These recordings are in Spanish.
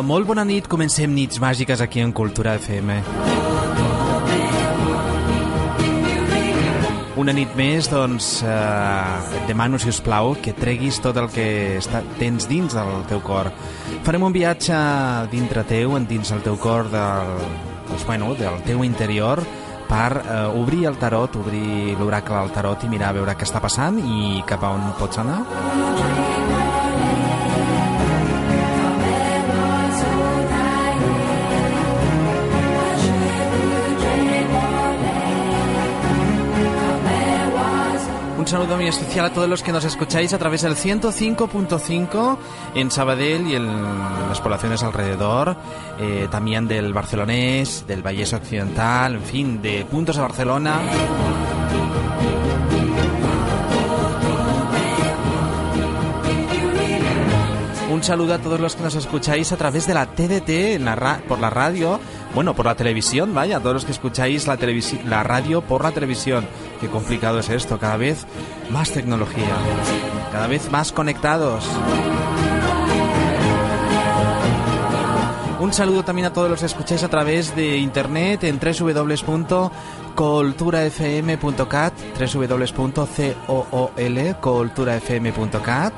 Hola, molt bona nit. Comencem nits màgiques aquí en Cultura FM. Una nit més, doncs, eh, et demano, si us plau, que treguis tot el que està, tens dins del teu cor. Farem un viatge dintre teu, dins el teu cor, del, doncs, bueno, del teu interior, per eh, obrir el tarot, obrir l'oracle del tarot i mirar a veure què està passant i cap a on pots anar. Saludo muy especial a todos los que nos escucháis a través del 105.5 en Sabadell y en las poblaciones alrededor, eh, también del barcelonés, del Vallés Occidental, en fin, de puntos de Barcelona. Un saludo a todos los que nos escucháis a través de la TDT la ra- por la radio, bueno, por la televisión, vaya, a todos los que escucháis la, la radio por la televisión. Qué complicado es esto, cada vez más tecnología, cada vez más conectados. Un saludo también a todos los que escucháis a través de internet en www.culturafm.cat, www.coolculturafm.cat.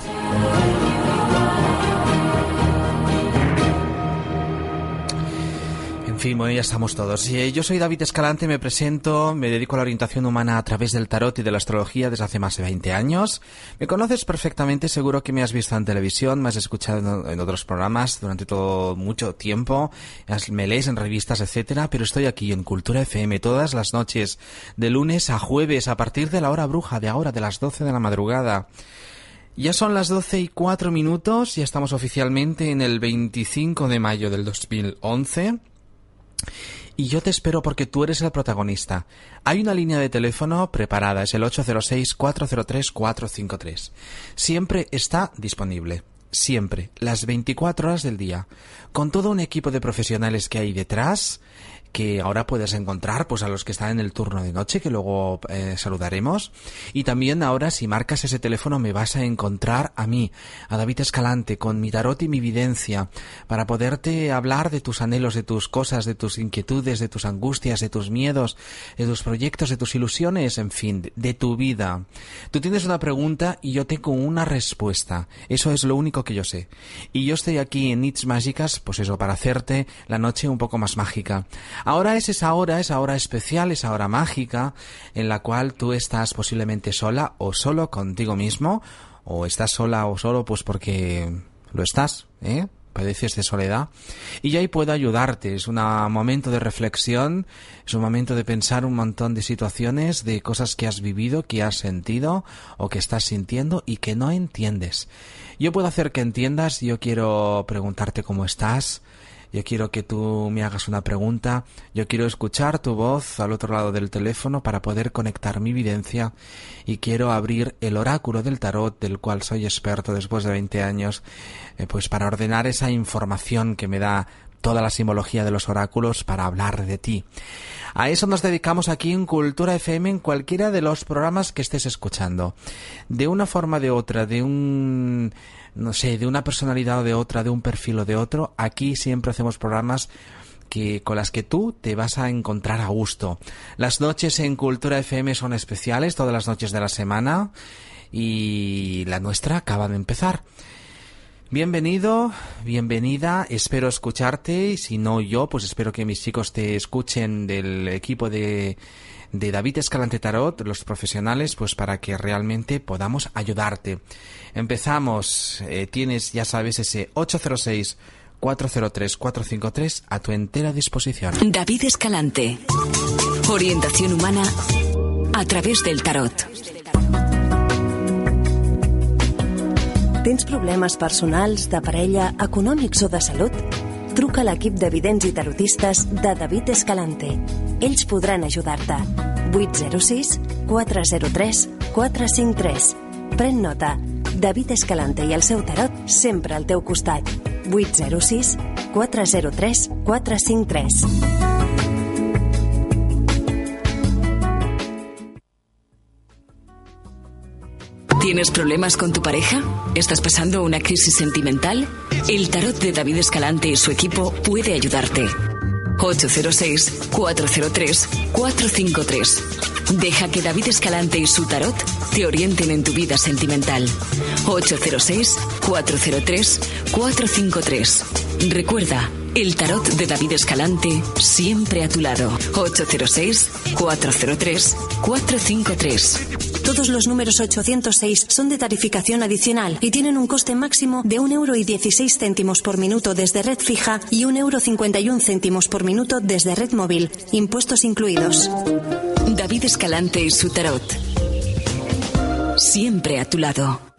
fin, bueno, ya estamos todos. Eh, Yo soy David Escalante, me presento, me dedico a la orientación humana a través del tarot y de la astrología desde hace más de 20 años. Me conoces perfectamente, seguro que me has visto en televisión, me has escuchado en, otros programas durante todo mucho tiempo, me lees en revistas, etcétera, pero estoy aquí en Cultura FM todas las noches, de lunes a jueves, a partir de la hora bruja de ahora, de las 12 de la madrugada. Ya son las 12 y 4 minutos, ya estamos oficialmente en el 25 de mayo del 2011. Y yo te espero porque tú eres el protagonista. Hay una línea de teléfono preparada, es el 806-403-453. Siempre está disponible. Siempre, las 24 horas del día, con todo un equipo de profesionales que hay detrás, que ahora puedes encontrar pues a los que están en el turno de noche, que luego eh, saludaremos. Y también ahora si marcas ese teléfono me vas a encontrar a mí, a David Escalante, con mi tarot y mi videncia, para poderte hablar de tus anhelos, de tus cosas, de tus inquietudes, de tus angustias, de tus miedos, de tus proyectos, de tus ilusiones, en fin, de, tu vida. Tú tienes una pregunta y yo tengo una respuesta. Eso es lo único que yo sé. Y yo estoy aquí en Nits Mágicas, pues eso, para hacerte la noche un poco más mágica. Ahora es esa hora, esa hora especial, esa hora mágica, en la cual tú estás posiblemente sola o solo contigo mismo, o estás sola o solo pues porque lo estás, ¿eh? padeces de soledad. Y ahí puedo ayudarte. Es un momento de reflexión es un momento de pensar un montón de situaciones de cosas que has vivido que has sentido o que estás sintiendo y que no entiendes. Yo puedo hacer que entiendas. Yo quiero preguntarte cómo estás yo quiero que tú me hagas una pregunta, yo quiero escuchar tu voz al otro lado del teléfono para poder conectar mi evidencia y quiero abrir el oráculo del tarot del cual soy experto después de 20 años, eh, pues para ordenar esa información que me da toda la simbología de los oráculos para hablar de ti. A eso nos dedicamos aquí en Cultura FM en cualquiera de los programas que estés escuchando. De una forma o de otra, de un no sé, de una personalidad o de otra, de un perfil o de otro, aquí siempre hacemos programas que con las que tú te vas a encontrar a gusto. Las noches en Cultura FM son especiales, todas las noches de la semana y la nuestra acaba de empezar. Bienvenido, bienvenida, espero escucharte y si no yo, pues espero que mis chicos te escuchen del equipo de, de David Escalante Tarot, los profesionales, pues para que realmente podamos ayudarte. Empezamos, eh, tienes, ya sabes, ese 806 403 453 a tu entera disposición. David Escalante. Orientación humana a través del tarot. Tens problemes personals, de parella, econòmics o de salut? Truca a l'equip de vidents i tarotistes de David Escalante. Ells podran ajudar-te. 806 403 453. Pren nota. David Escalante i el seu tarot sempre al teu costat. 806 403 453. ¿Tienes problemas con tu pareja? ¿Estás pasando una crisis sentimental? El tarot de David Escalante y su equipo puede ayudarte. 806-403-453. Deja que David Escalante y su tarot te orienten en tu vida sentimental. 806-403-453. Recuerda, el tarot de David Escalante siempre a tu lado. 806-403-453. Todos los números 806 son de tarificación adicional y tienen un coste máximo de 1,16 euro por minuto desde red fija y 1,51 euro por minuto desde red móvil, impuestos incluidos. David Escalante y su tarot. Siempre a tu lado.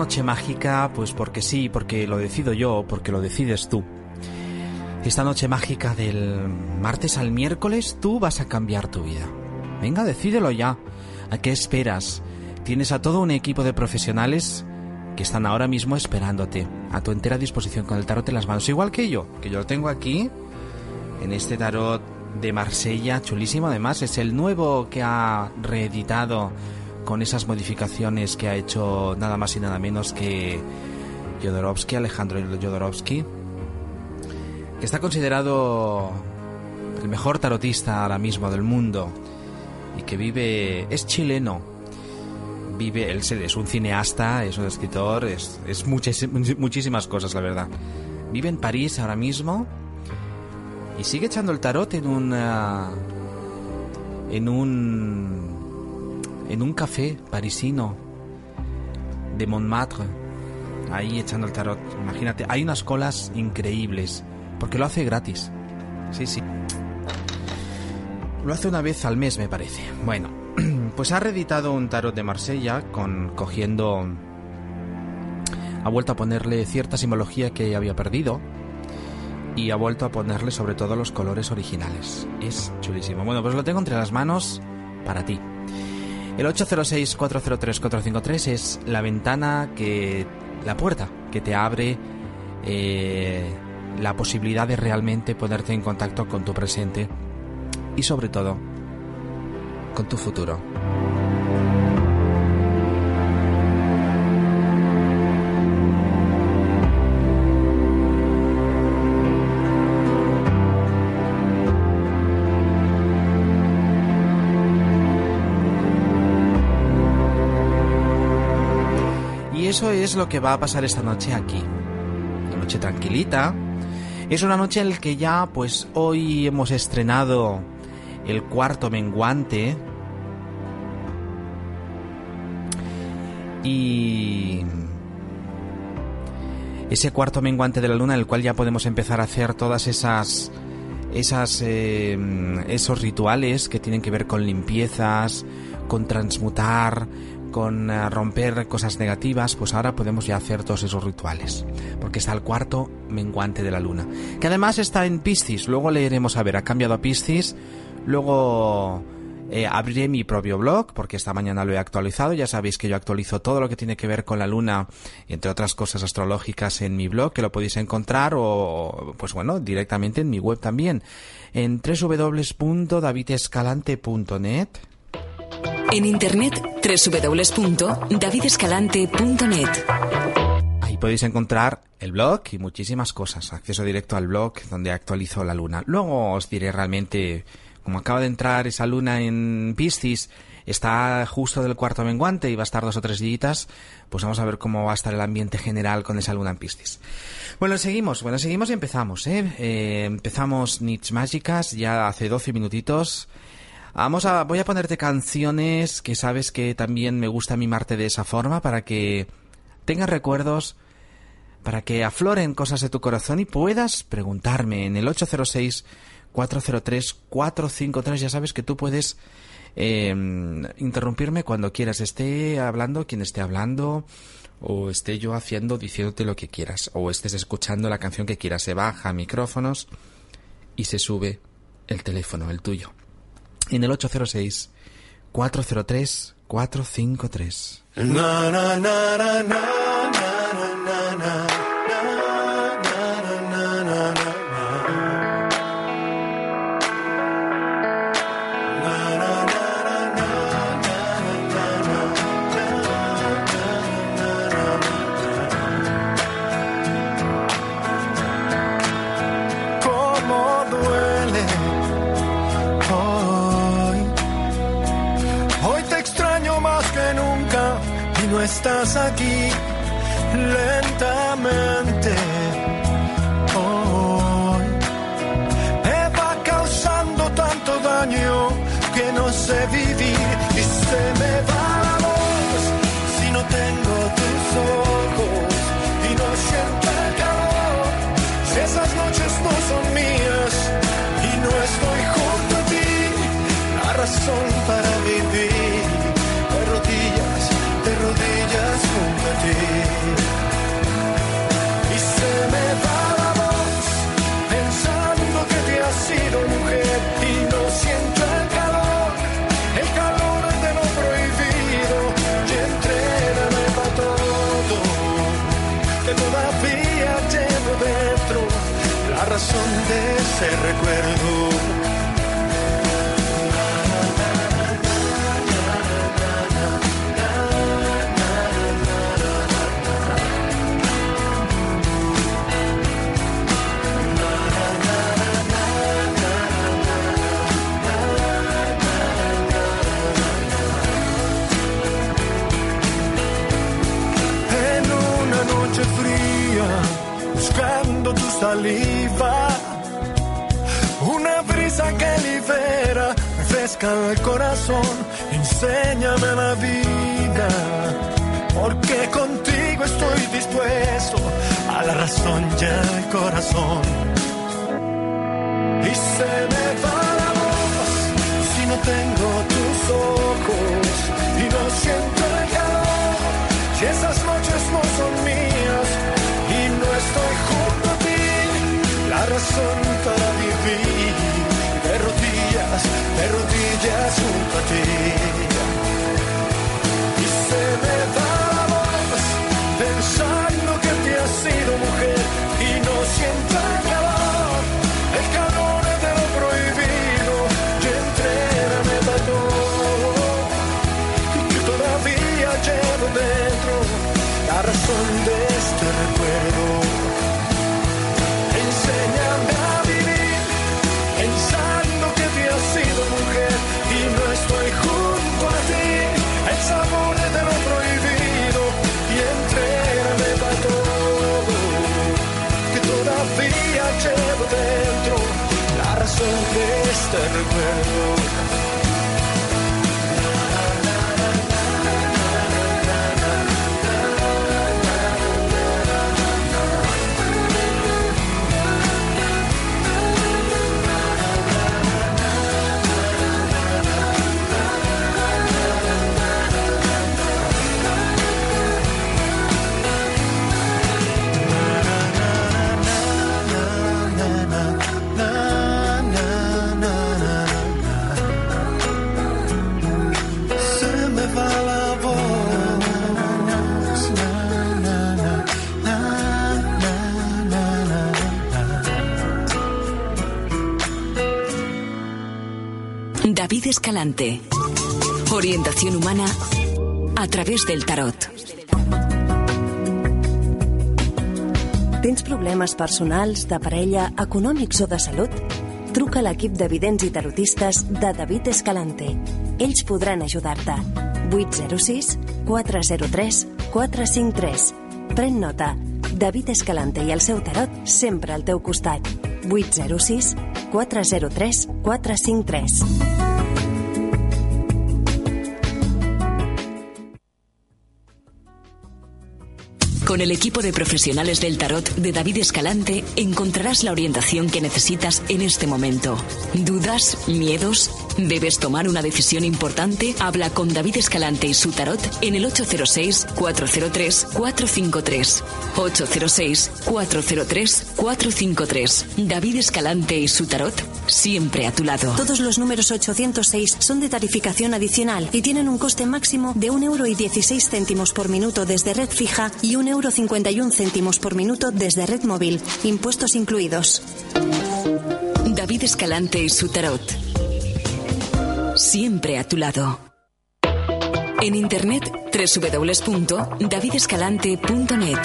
Noche mágica, pues porque sí, porque lo decido yo, porque lo decides tú. Esta noche mágica del martes al miércoles, tú vas a cambiar tu vida. Venga, decídelo ya. ¿A qué esperas? Tienes a todo un equipo de profesionales que están ahora mismo esperándote, a tu entera disposición con el tarot en las manos, igual que yo, que yo lo tengo aquí, en este tarot de Marsella, chulísimo además, es el nuevo que ha reeditado con esas modificaciones que ha hecho nada más y nada menos que Jodorowsky, Alejandro Jodorowsky, que está considerado el mejor tarotista ahora mismo del mundo y que vive, es chileno, vive, él es un cineasta, es un escritor, es, es muchas, muchísimas cosas, la verdad. Vive en París ahora mismo y sigue echando el tarot en un... en un en un café parisino de Montmartre, ahí echando el tarot. Imagínate, hay unas colas increíbles, porque lo hace gratis. Sí, sí. Lo hace una vez al mes, me parece. Bueno, pues ha reeditado un tarot de Marsella con cogiendo ha vuelto a ponerle cierta simbología que había perdido y ha vuelto a ponerle sobre todo los colores originales. Es chulísimo. Bueno, pues lo tengo entre las manos para ti. El 806-403-453 es la ventana que. la puerta que te abre eh, la posibilidad de realmente ponerte en contacto con tu presente y, sobre todo, con tu futuro. Es lo que va a pasar esta noche aquí. Una noche tranquilita. Es una noche en la que ya, pues hoy hemos estrenado el cuarto menguante. Y ese cuarto menguante de la luna, en el cual ya podemos empezar a hacer todas esas esas eh, esos rituales que tienen que ver con limpiezas, con transmutar, con eh, romper cosas negativas, pues ahora podemos ya hacer todos esos rituales. Porque está el cuarto menguante de la luna. Que además está en Piscis. Luego leeremos a ver, ha cambiado a Piscis. Luego Eh, abriré mi propio blog porque esta mañana lo he actualizado. Ya sabéis que yo actualizo todo lo que tiene que ver con la luna, entre otras cosas astrológicas, en mi blog, que lo podéis encontrar o, pues bueno, directamente en mi web también, en www.davidescalante.net. En internet, www.davidescalante.net. Ahí podéis encontrar el blog y muchísimas cosas. Acceso directo al blog donde actualizo la luna. Luego os diré realmente como acaba de entrar esa luna en Piscis, está justo del cuarto menguante y va a estar dos o tres días, pues vamos a ver cómo va a estar el ambiente general con esa luna en Piscis. Bueno, seguimos, bueno, seguimos y empezamos, ¿eh? eh empezamos Nits Mágicas ya hace 12 minutitos. Vamos a, voy a ponerte canciones que sabes que también me gusta mimarte de esa forma para que tengas recuerdos, para que afloren cosas de tu corazón y puedas preguntarme en el 806 403-453. Ya sabes que tú puedes eh, interrumpirme cuando quieras. Esté hablando quien esté hablando o esté yo haciendo, diciéndote lo que quieras, o estés escuchando la canción que quieras. Se baja micrófonos y se sube el teléfono, el tuyo. En el 806 403 453. estás ese recuerdo. Refresca el corazón, enséñame la vida. Porque contigo estoy dispuesto a la razón y al corazón. Y se me va la voz si no tengo tus ojos y no siento el calor. Si esas noches no son mías y no estoy junto a ti, la razón para junto de David Escalante. Orientación humana a través del tarot. Tens problemes personals, de parella, econòmics o de salut? Truca a l'equip de vidents i tarotistes de David Escalante. Ells podran ajudar-te. 806 403 453. Pren nota. David Escalante i el seu tarot sempre al teu costat. 806 403 453. Con el equipo de profesionales del tarot de David Escalante encontrarás la orientación que necesitas en este momento. ¿Dudas? ¿Miedos? ¿Debes tomar una decisión importante? Habla con David Escalante y su tarot en el 806-403-453. 806-403-453. David Escalante y su tarot siempre a tu lado. Todos los números 806 son de tarificación adicional y tienen un coste máximo de 1,16 euro céntimos por minuto desde red fija y 1,51 euro céntimos por minuto desde red móvil, impuestos incluidos. David Escalante y su tarot. Siempre a tu lado. En internet www.davidescalante.net.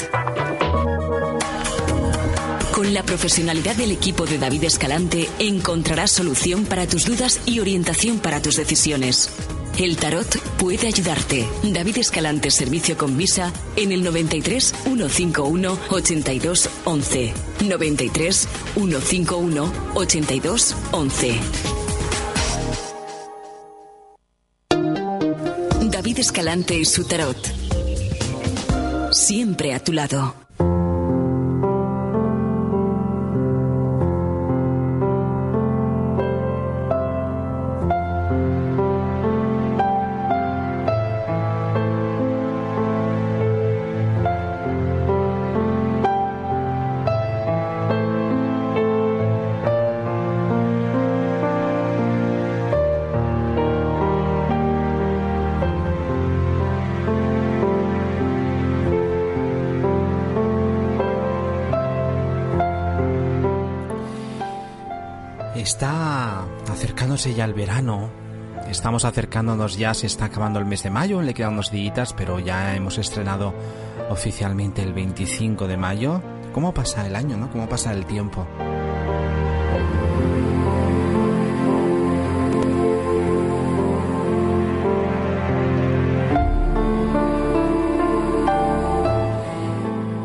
Con la profesionalidad del equipo de David Escalante encontrarás solución para tus dudas y orientación para tus decisiones. El tarot puede ayudarte. David Escalante Servicio con Visa en el 93 151 82 11. 93 151 82 11. David Escalante y su tarot. Siempre a tu lado. Está acercándose ya el verano. Estamos acercándonos ya, se está acabando el mes de mayo, le quedan unos días, pero ya hemos estrenado oficialmente el 25 de mayo. ¿Cómo pasa el año, no? ¿Cómo pasa el tiempo?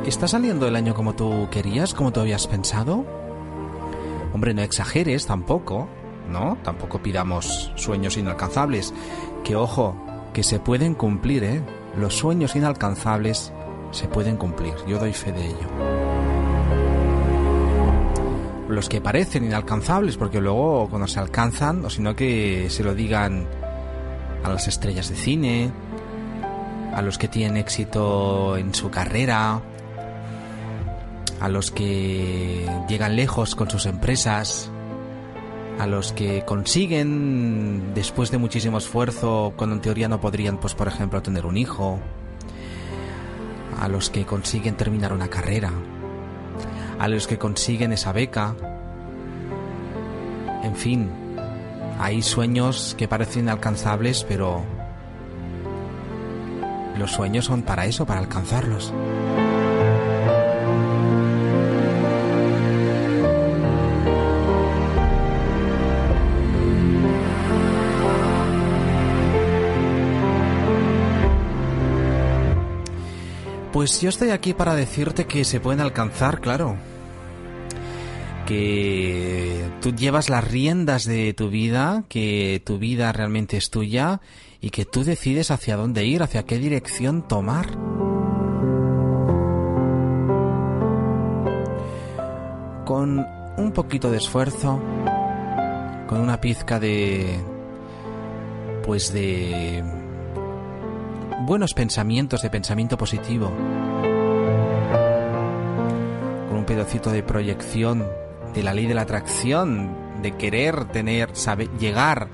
¿Está saliendo el año como tú querías, como tú habías pensado? Hombre, no exageres tampoco, ¿no? Tampoco pidamos sueños inalcanzables. Que ojo, que se pueden cumplir, ¿eh? Los sueños inalcanzables se pueden cumplir. Yo doy fe de ello. Los que parecen inalcanzables, porque luego cuando se alcanzan, o sino que se lo digan a las estrellas de cine, a los que tienen éxito en su carrera, a los que llegan lejos con sus empresas, a los que consiguen después de muchísimo esfuerzo, cuando en teoría no podrían, pues por ejemplo, tener un hijo, a los que consiguen terminar una carrera, a los que consiguen esa beca, en fin, hay sueños que parecen inalcanzables, pero los sueños son para eso, para alcanzarlos. Pues yo estoy aquí para decirte que se pueden alcanzar, claro. Que tú llevas las riendas de tu vida, que tu vida realmente es tuya y que tú decides hacia dónde ir, hacia qué dirección tomar. Con un poquito de esfuerzo, con una pizca de... pues de buenos pensamientos de pensamiento positivo, con un pedacito de proyección de la ley de la atracción, de querer tener, saber, llegar,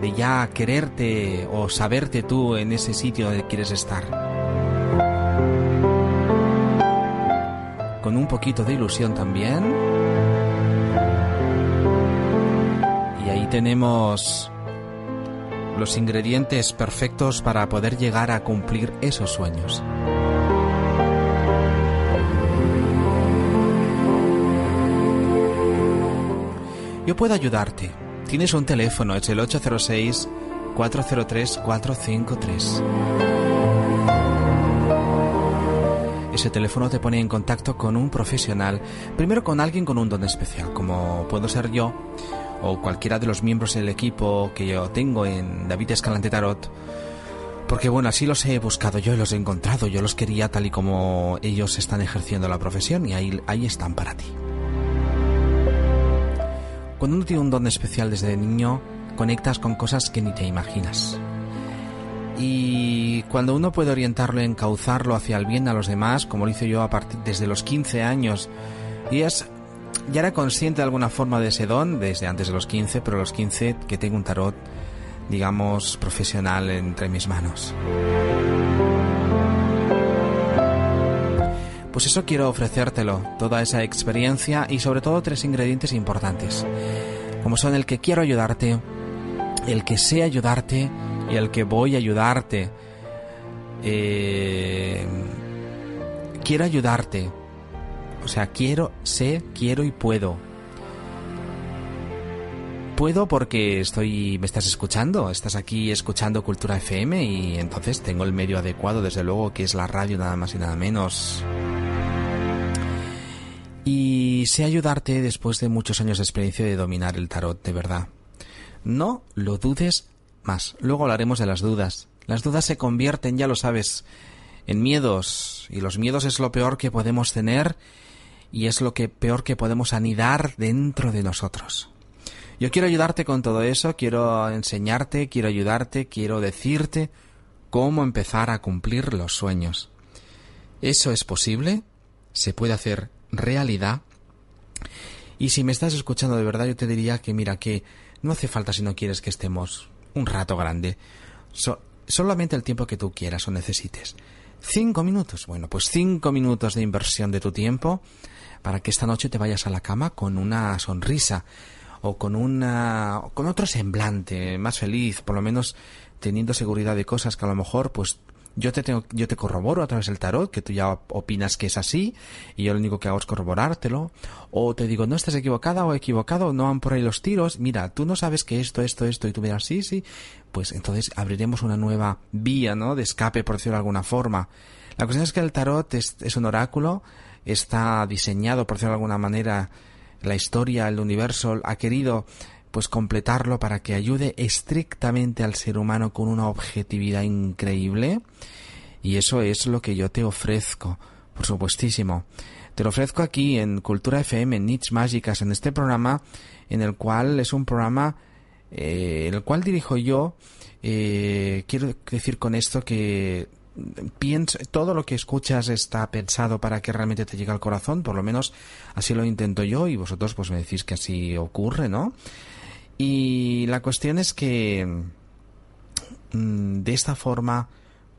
de ya quererte o saberte tú en ese sitio donde quieres estar. Con un poquito de ilusión también. Y ahí tenemos los ingredientes perfectos para poder llegar a cumplir esos sueños. Yo puedo ayudarte. Tienes un teléfono, es el 806 403 453. Ese teléfono te pone en contacto con un profesional, primero con alguien con un don especial, como puedo ser yo o cualquiera de los miembros del equipo que yo tengo en David Escalante Tarot. Porque bueno, así los he buscado yo y los he encontrado. Yo los quería tal y como ellos están ejerciendo la profesión y ahí, ahí están para ti. Cuando uno tiene un don especial desde niño, conectas con cosas que ni te imaginas. Y cuando uno puede orientarlo, encauzarlo hacia el bien a los demás, como lo hice yo a partir desde los 15 años, y es ya era consciente de alguna forma de ese don desde antes de los 15, pero a los 15 que tengo un tarot, digamos, profesional entre mis manos. Pues eso quiero ofrecértelo, toda esa experiencia y sobre todo tres ingredientes importantes, como son el que quiero ayudarte, el que sé ayudarte y el que voy a ayudarte. Eh, quiero ayudarte, o sea, quiero, sé, quiero y puedo. Puedo porque estoy, me estás escuchando, estás aquí escuchando Cultura FM y entonces tengo el medio adecuado, desde luego, que es la radio nada más y nada menos. Y sé ayudarte después de muchos años de experiencia de dominar el tarot, de verdad. No lo dudes más. Luego hablaremos de las dudas. Las dudas se convierten, ya lo sabes, en miedos. Y los miedos es lo peor que podemos tener y es lo que peor que podemos anidar dentro de nosotros. Yo quiero ayudarte con todo eso, quiero enseñarte, quiero ayudarte, quiero decirte cómo empezar a cumplir los sueños. ¿Eso es posible? ¿Se puede hacer realidad? Y si me estás escuchando de verdad, yo te diría que mira, que no hace falta si no quieres que estemos un rato grande. solamente el tiempo que tú quieras o necesites. Cinco minutos. Bueno, pues cinco minutos de inversión de tu tiempo para que esta noche te vayas a la cama con una sonrisa o con una con otro semblante más feliz, por lo menos teniendo seguridad de cosas que a lo mejor pues yo te tengo, yo te corroboro a través del tarot, que tú ya opinas que es así, y yo lo único que hago es corroborártelo, o te digo, no estás equivocada o equivocado, no van por ahí los tiros, mira, tú no sabes que esto, esto, esto, y tú miras, sí, sí, pues entonces abriremos una nueva vía, ¿no? De escape, por decirlo de alguna forma. La cuestión es que el tarot es, es un oráculo, está diseñado, por decirlo de alguna manera, la historia, el universo, ha querido pues completarlo para que ayude estrictamente al ser humano con una objetividad increíble. Y eso es lo que yo te ofrezco, por supuestísimo. Te lo ofrezco aquí en Cultura FM, en Niche Mágicas, en este programa, en el cual es un programa eh, el cual dirijo yo. Eh, quiero decir con esto que piensa, todo lo que escuchas está pensado para que realmente te llegue al corazón, por lo menos así lo intento yo y vosotros pues me decís que así ocurre, ¿no? Y la cuestión es que mm, de esta forma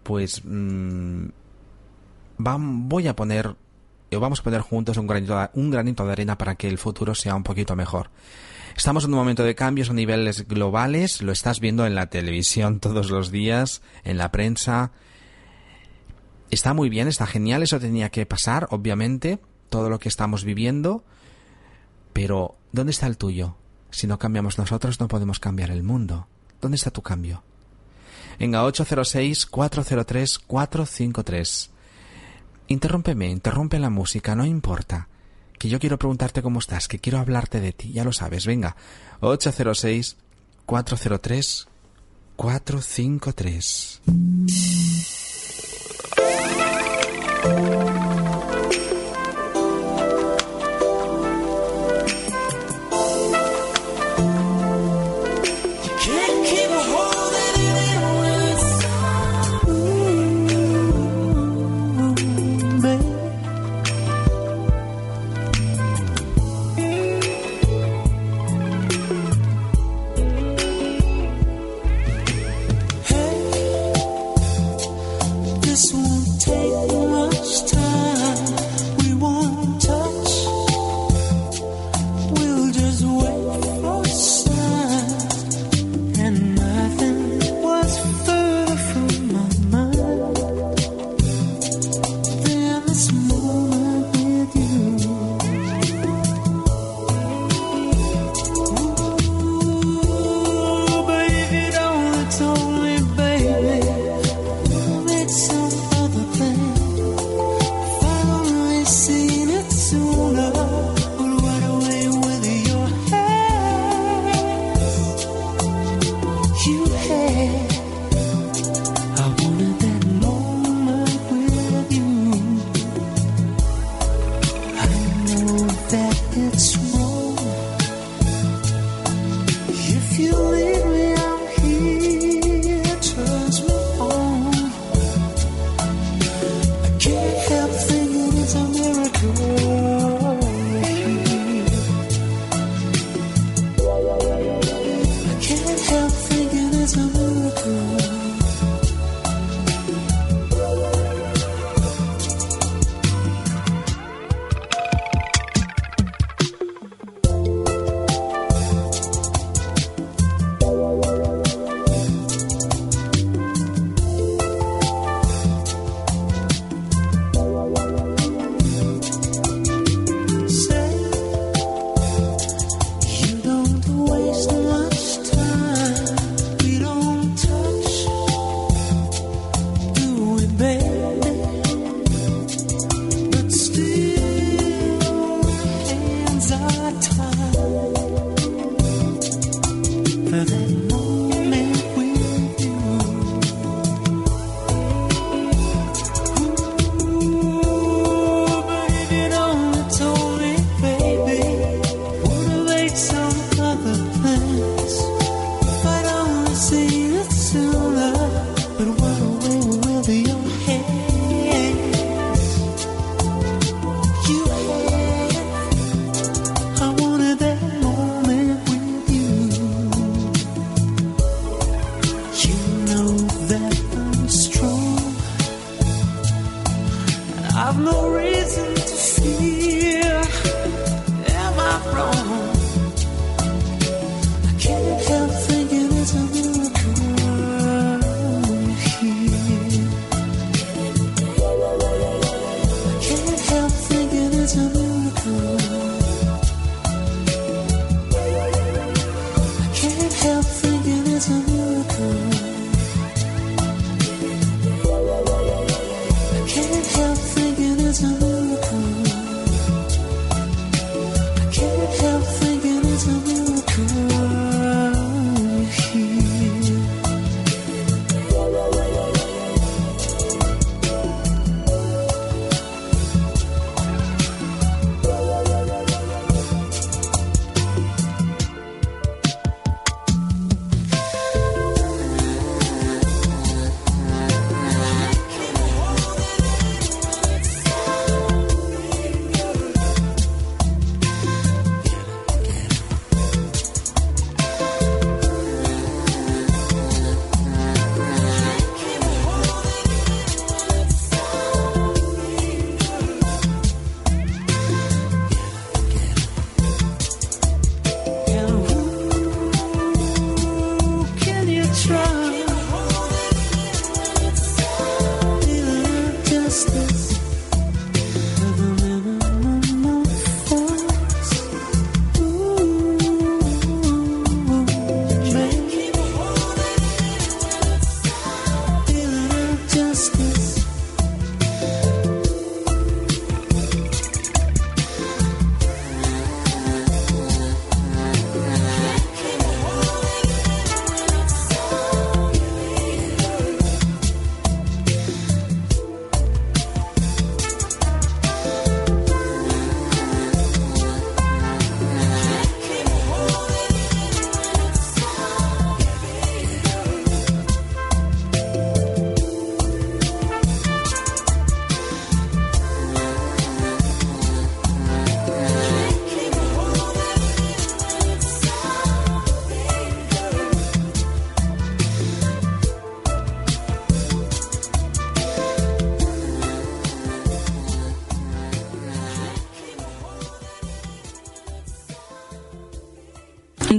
pues mm, voy a poner vamos a poner juntos un granito, un granito de arena para que el futuro sea un poquito mejor. Estamos en un momento de cambios a niveles globales, lo estás viendo en la televisión todos los días, en la prensa, Está muy bien, está genial, eso tenía que pasar, obviamente, todo lo que estamos viviendo, pero ¿dónde está el tuyo? Si no cambiamos nosotros, no podemos cambiar el mundo. ¿Dónde está tu cambio? Venga, 806-403-453. Interrúmpeme, interrumpe la música, no importa. Que yo quiero preguntarte cómo estás, que quiero hablarte de ti, ya lo sabes. Venga, 806-403-453. Música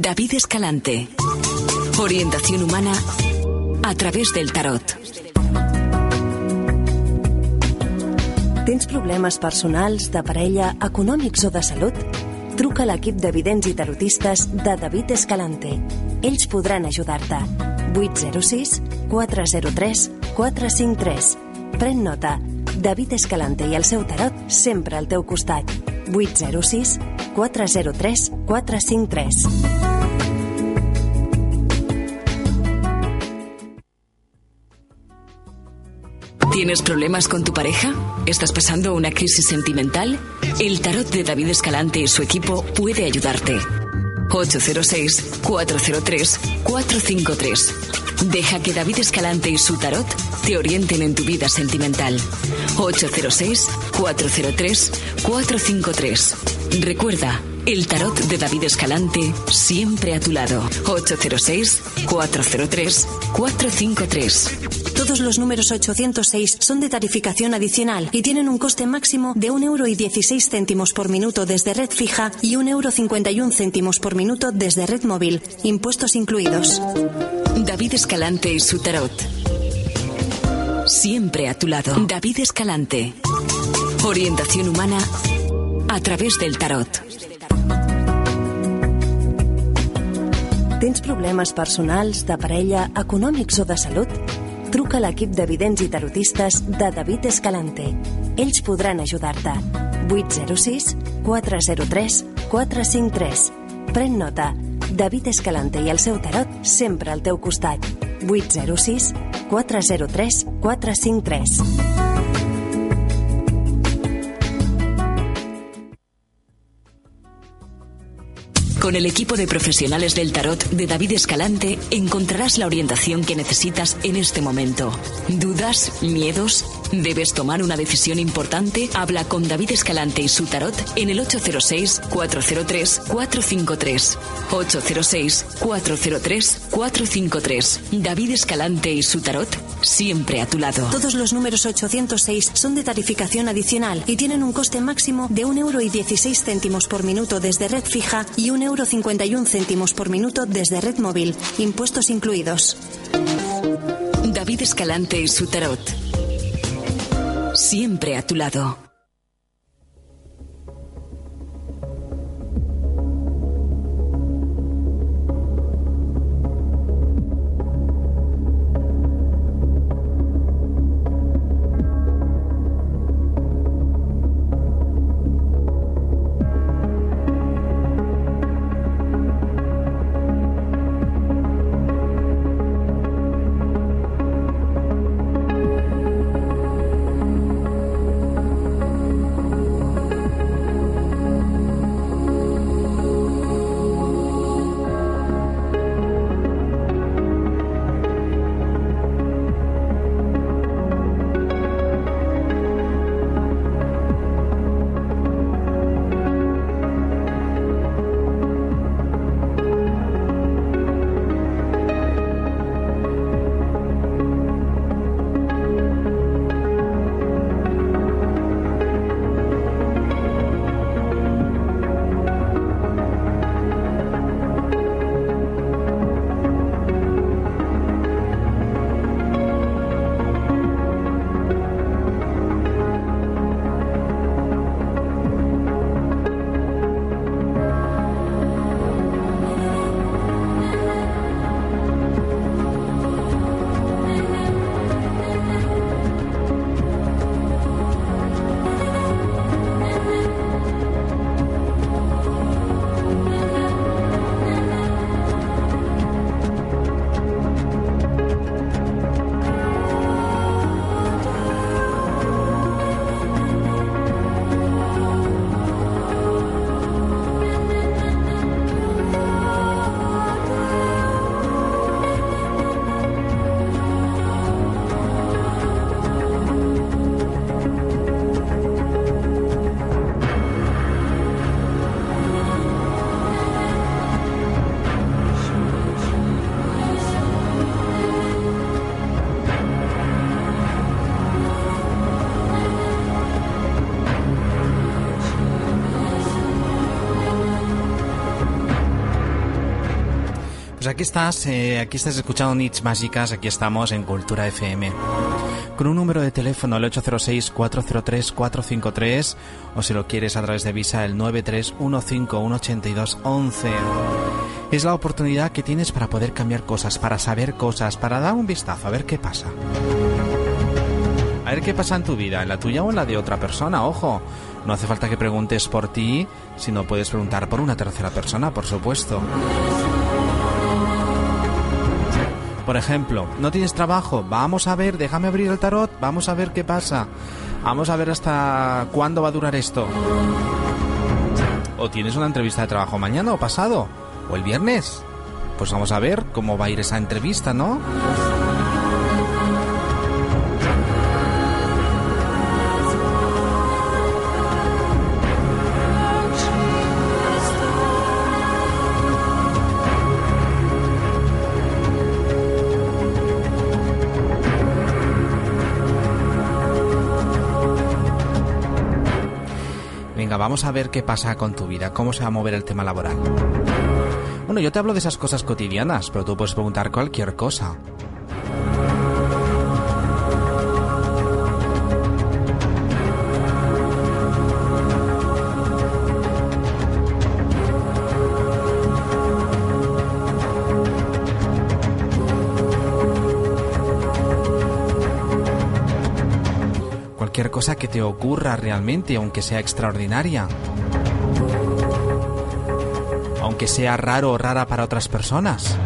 David Escalante. Orientación humana a través del tarot. Tens problemes personals, de parella, econòmics o de salut? Truca a l'equip de vidents i tarotistes de David Escalante. Ells podran ajudar-te. 806 403 453. Pren nota. David Escalante i el seu tarot sempre al teu costat. 806 403 453. ¿Tienes problemas con tu pareja? ¿Estás pasando una crisis sentimental? El tarot de David Escalante y su equipo puede ayudarte. 806-403-453. Deja que David Escalante y su tarot te orienten en tu vida sentimental. 806-403-453. Recuerda, el tarot de David Escalante siempre a tu lado. 806-403-453. Todos los números 806 son de tarificación adicional y tienen un coste máximo de 1,16 euro céntimos por minuto desde red fija y 1,51 euro céntimos por minuto desde red móvil, impuestos incluidos. David Escalante y su tarot. Siempre a tu lado. David Escalante. Orientación humana a través del tarot. Tens problemes personals, de parella, econòmics o de salut? Truca a l'equip de vidents i tarotistes de David Escalante. Ells podran ajudar-te. 806 403 453. Pren nota. David Escalante i el seu tarot sempre al teu costat. 806 403 453. Con el equipo de profesionales del tarot de David Escalante encontrarás la orientación que necesitas en este momento. ¿Dudas? ¿Miedos? ¿Debes tomar una decisión importante? Habla con David Escalante y su tarot en el 806-403-453. 806-403-453. David Escalante y su tarot siempre a tu lado. Todos los números 806 son de tarificación adicional y tienen un coste máximo de 1,16 euro por minuto desde red fija y 1,51 euro céntimos por minuto desde red móvil, impuestos incluidos. David Escalante y su tarot siempre a tu lado. Aquí estás, eh, aquí estás escuchando Nits Mágicas, aquí estamos en Cultura FM. Con un número de teléfono, el 806-403-453, o si lo quieres a través de Visa, el 931518211. Es la oportunidad que tienes para poder cambiar cosas, para saber cosas, para dar un vistazo, a ver qué pasa. A ver qué pasa en tu vida, en la tuya o en la de otra persona, ojo. No hace falta que preguntes por ti, sino puedes preguntar por una tercera persona, por supuesto. Por ejemplo, ¿no tienes trabajo? Vamos a ver, déjame abrir el tarot, vamos a ver qué pasa. Vamos a ver hasta cuándo va a durar esto. ¿O tienes una entrevista de trabajo mañana o pasado? ¿O el viernes? Pues vamos a ver cómo va a ir esa entrevista, ¿no? Vamos a ver qué pasa con tu vida, cómo se va a mover el tema laboral. Bueno, yo te hablo de esas cosas cotidianas, pero tú puedes preguntar cualquier cosa. Cosa que te ocurra realmente, aunque sea extraordinaria. Aunque sea raro o rara para otras personas.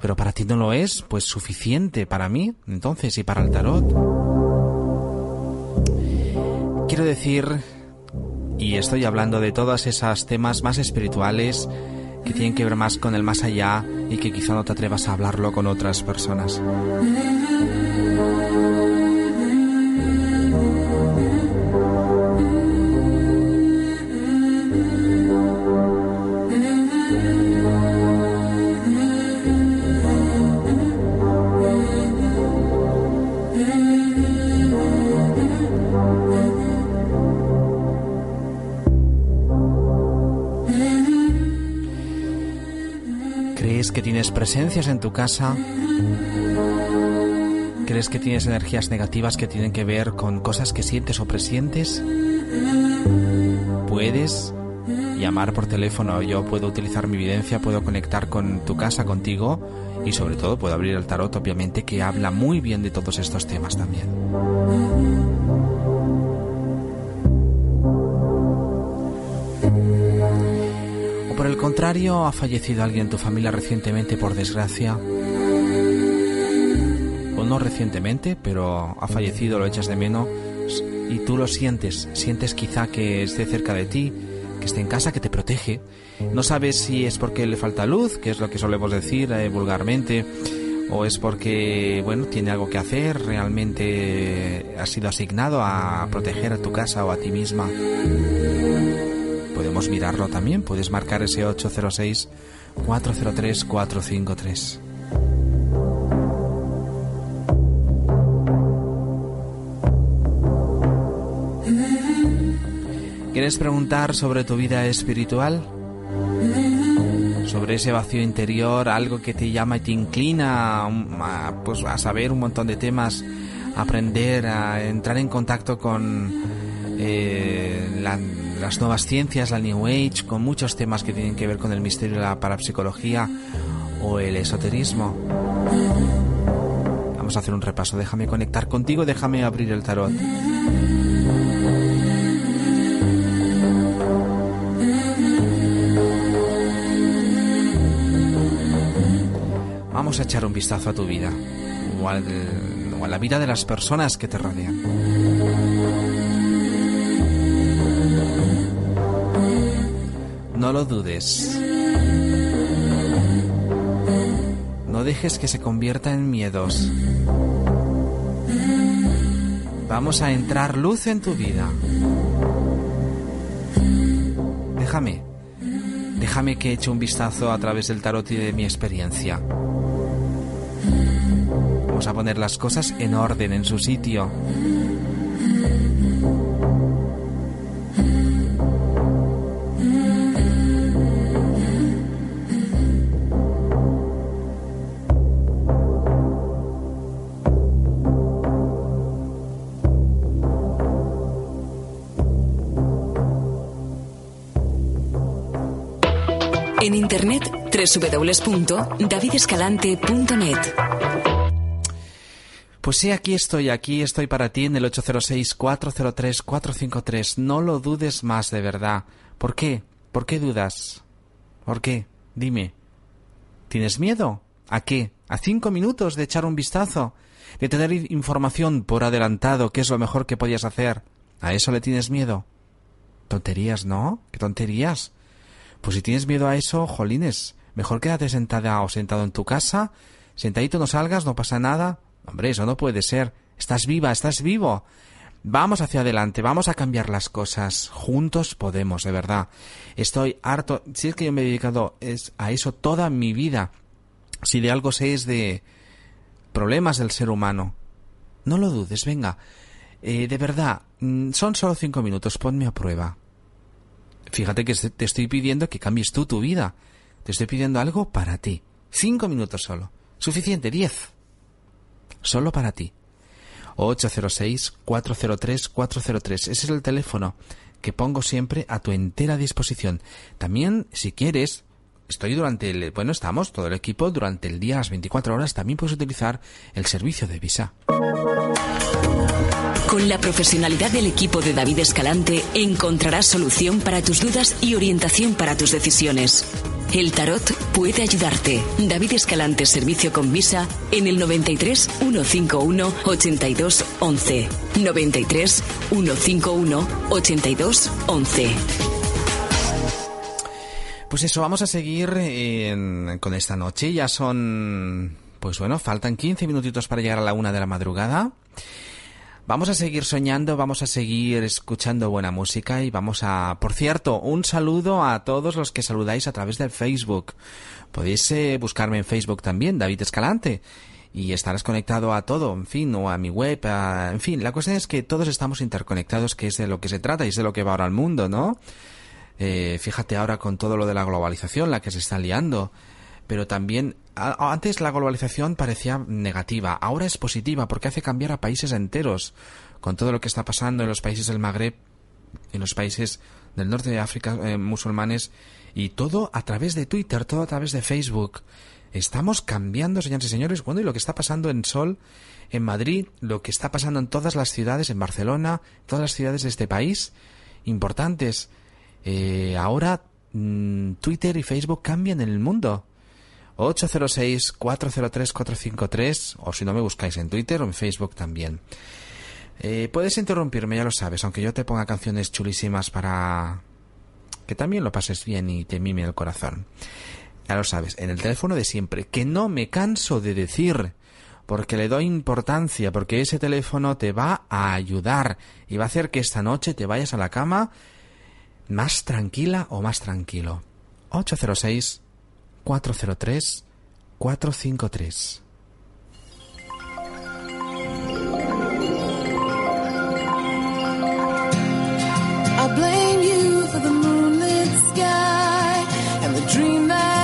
Pero para ti no lo es, pues suficiente para mí, entonces, y para el tarot. Quiero decir, y estoy hablando de todos esos temas más espirituales que tienen que ver más con el más allá y que quizá no te atrevas a hablarlo con otras personas. Presencias en tu casa? ¿Crees que tienes energías negativas que tienen que ver con cosas que sientes o presientes? Puedes llamar por teléfono, yo puedo utilizar mi evidencia, puedo conectar con tu casa, contigo y sobre todo puedo abrir el tarot, obviamente, que habla muy bien de todos estos temas también. Contrario, ha fallecido alguien en tu familia recientemente, por desgracia. O no recientemente, pero ha fallecido, lo echas de menos y tú lo sientes. Sientes quizá que esté cerca de ti, que esté en casa, que te protege. No sabes si es porque le falta luz, que es lo que solemos decir eh, vulgarmente, o es porque, bueno, tiene algo que hacer, realmente ha sido asignado a proteger a tu casa o a ti misma mirarlo también. Puedes marcar ese 806-403-453. ¿Quieres preguntar sobre tu vida espiritual? Sobre ese vacío interior, algo que te llama y te inclina a, pues, a saber un montón de temas, aprender, a entrar en contacto con eh, la las nuevas ciencias, la New Age, con muchos temas que tienen que ver con el misterio la parapsicología o el esoterismo. Vamos a hacer un repaso. Déjame conectar contigo, déjame abrir el tarot. Vamos a echar un vistazo a tu vida o a la vida de las personas que te rodean. No lo dudes. No dejes que se convierta en miedos. Vamos a entrar luz en tu vida. Déjame. Déjame que eche un vistazo a través del tarot y de mi experiencia. Vamos a poner las cosas en orden, en su sitio. www.davidescalante.net. Pues sí, aquí estoy, aquí estoy para ti en el 806-403-453. No lo dudes más, de verdad. ¿Por qué? ¿Por qué dudas? ¿Por qué? Dime. ¿Tienes miedo? ¿A qué? ¿A cinco minutos de echar un vistazo? ¿De tener información por adelantado? ¿Qué es lo mejor que podías hacer? ¿A eso le tienes miedo? Tonterías, ¿no? ¿Qué tonterías? Pues si tienes miedo a eso, jolines, mejor quédate sentada o sentado en tu casa, sentadito no salgas, no pasa nada. Hombre, eso no puede ser. Estás viva, estás vivo. Vamos hacia adelante, vamos a cambiar las cosas. Juntos podemos, de verdad. Estoy harto. Si es que yo me he dedicado a eso toda mi vida. Si de algo sé es de problemas del ser humano. No lo dudes, venga. Eh, de verdad, mm, son solo cinco minutos, ponme a prueba. Fíjate que te estoy pidiendo que cambies tú tu vida. Te estoy pidiendo algo para ti. Cinco minutos solo. Suficiente, diez. Solo para ti. 806-403-403. Ese es el teléfono que pongo siempre a tu entera disposición. También, si quieres, estoy durante el... Bueno, estamos, todo el equipo, durante el día, las 24 horas, también puedes utilizar el servicio de Visa. Con la profesionalidad del equipo de David Escalante encontrarás solución para tus dudas y orientación para tus decisiones. El tarot puede ayudarte. David Escalante Servicio con Visa en el 93 151 82 11. 93 151 82 11. Pues eso, vamos a seguir con esta noche. Ya son, pues bueno, faltan 15 minutitos para llegar a la una de la madrugada. Vamos a seguir soñando, vamos a seguir escuchando buena música y vamos a... Por cierto, un saludo a todos los que saludáis a través del Facebook. Podéis eh, buscarme en Facebook también, David Escalante, y estarás conectado a todo, en fin, o a mi web, en fin, la cuestión es que todos estamos interconectados, que es de lo que se trata y es de lo que va ahora al mundo, ¿no? Eh, fíjate ahora con todo lo de la globalización, la que se está liando pero también antes la globalización parecía negativa, ahora es positiva porque hace cambiar a países enteros, con todo lo que está pasando en los países del Magreb, en los países del norte de África eh, musulmanes, y todo a través de Twitter, todo a través de Facebook. Estamos cambiando, señores y señores, bueno, y lo que está pasando en Sol, en Madrid, lo que está pasando en todas las ciudades, en Barcelona, todas las ciudades de este país, importantes. Eh, ahora mm, Twitter y Facebook cambian el mundo. 806-403-453 o si no me buscáis en Twitter o en Facebook también. Eh, puedes interrumpirme, ya lo sabes, aunque yo te ponga canciones chulísimas para que también lo pases bien y te mime el corazón. Ya lo sabes, en el teléfono de siempre, que no me canso de decir, porque le doy importancia, porque ese teléfono te va a ayudar y va a hacer que esta noche te vayas a la cama más tranquila o más tranquilo. 806 403 453. I blame you for the moonlit sky and the dream that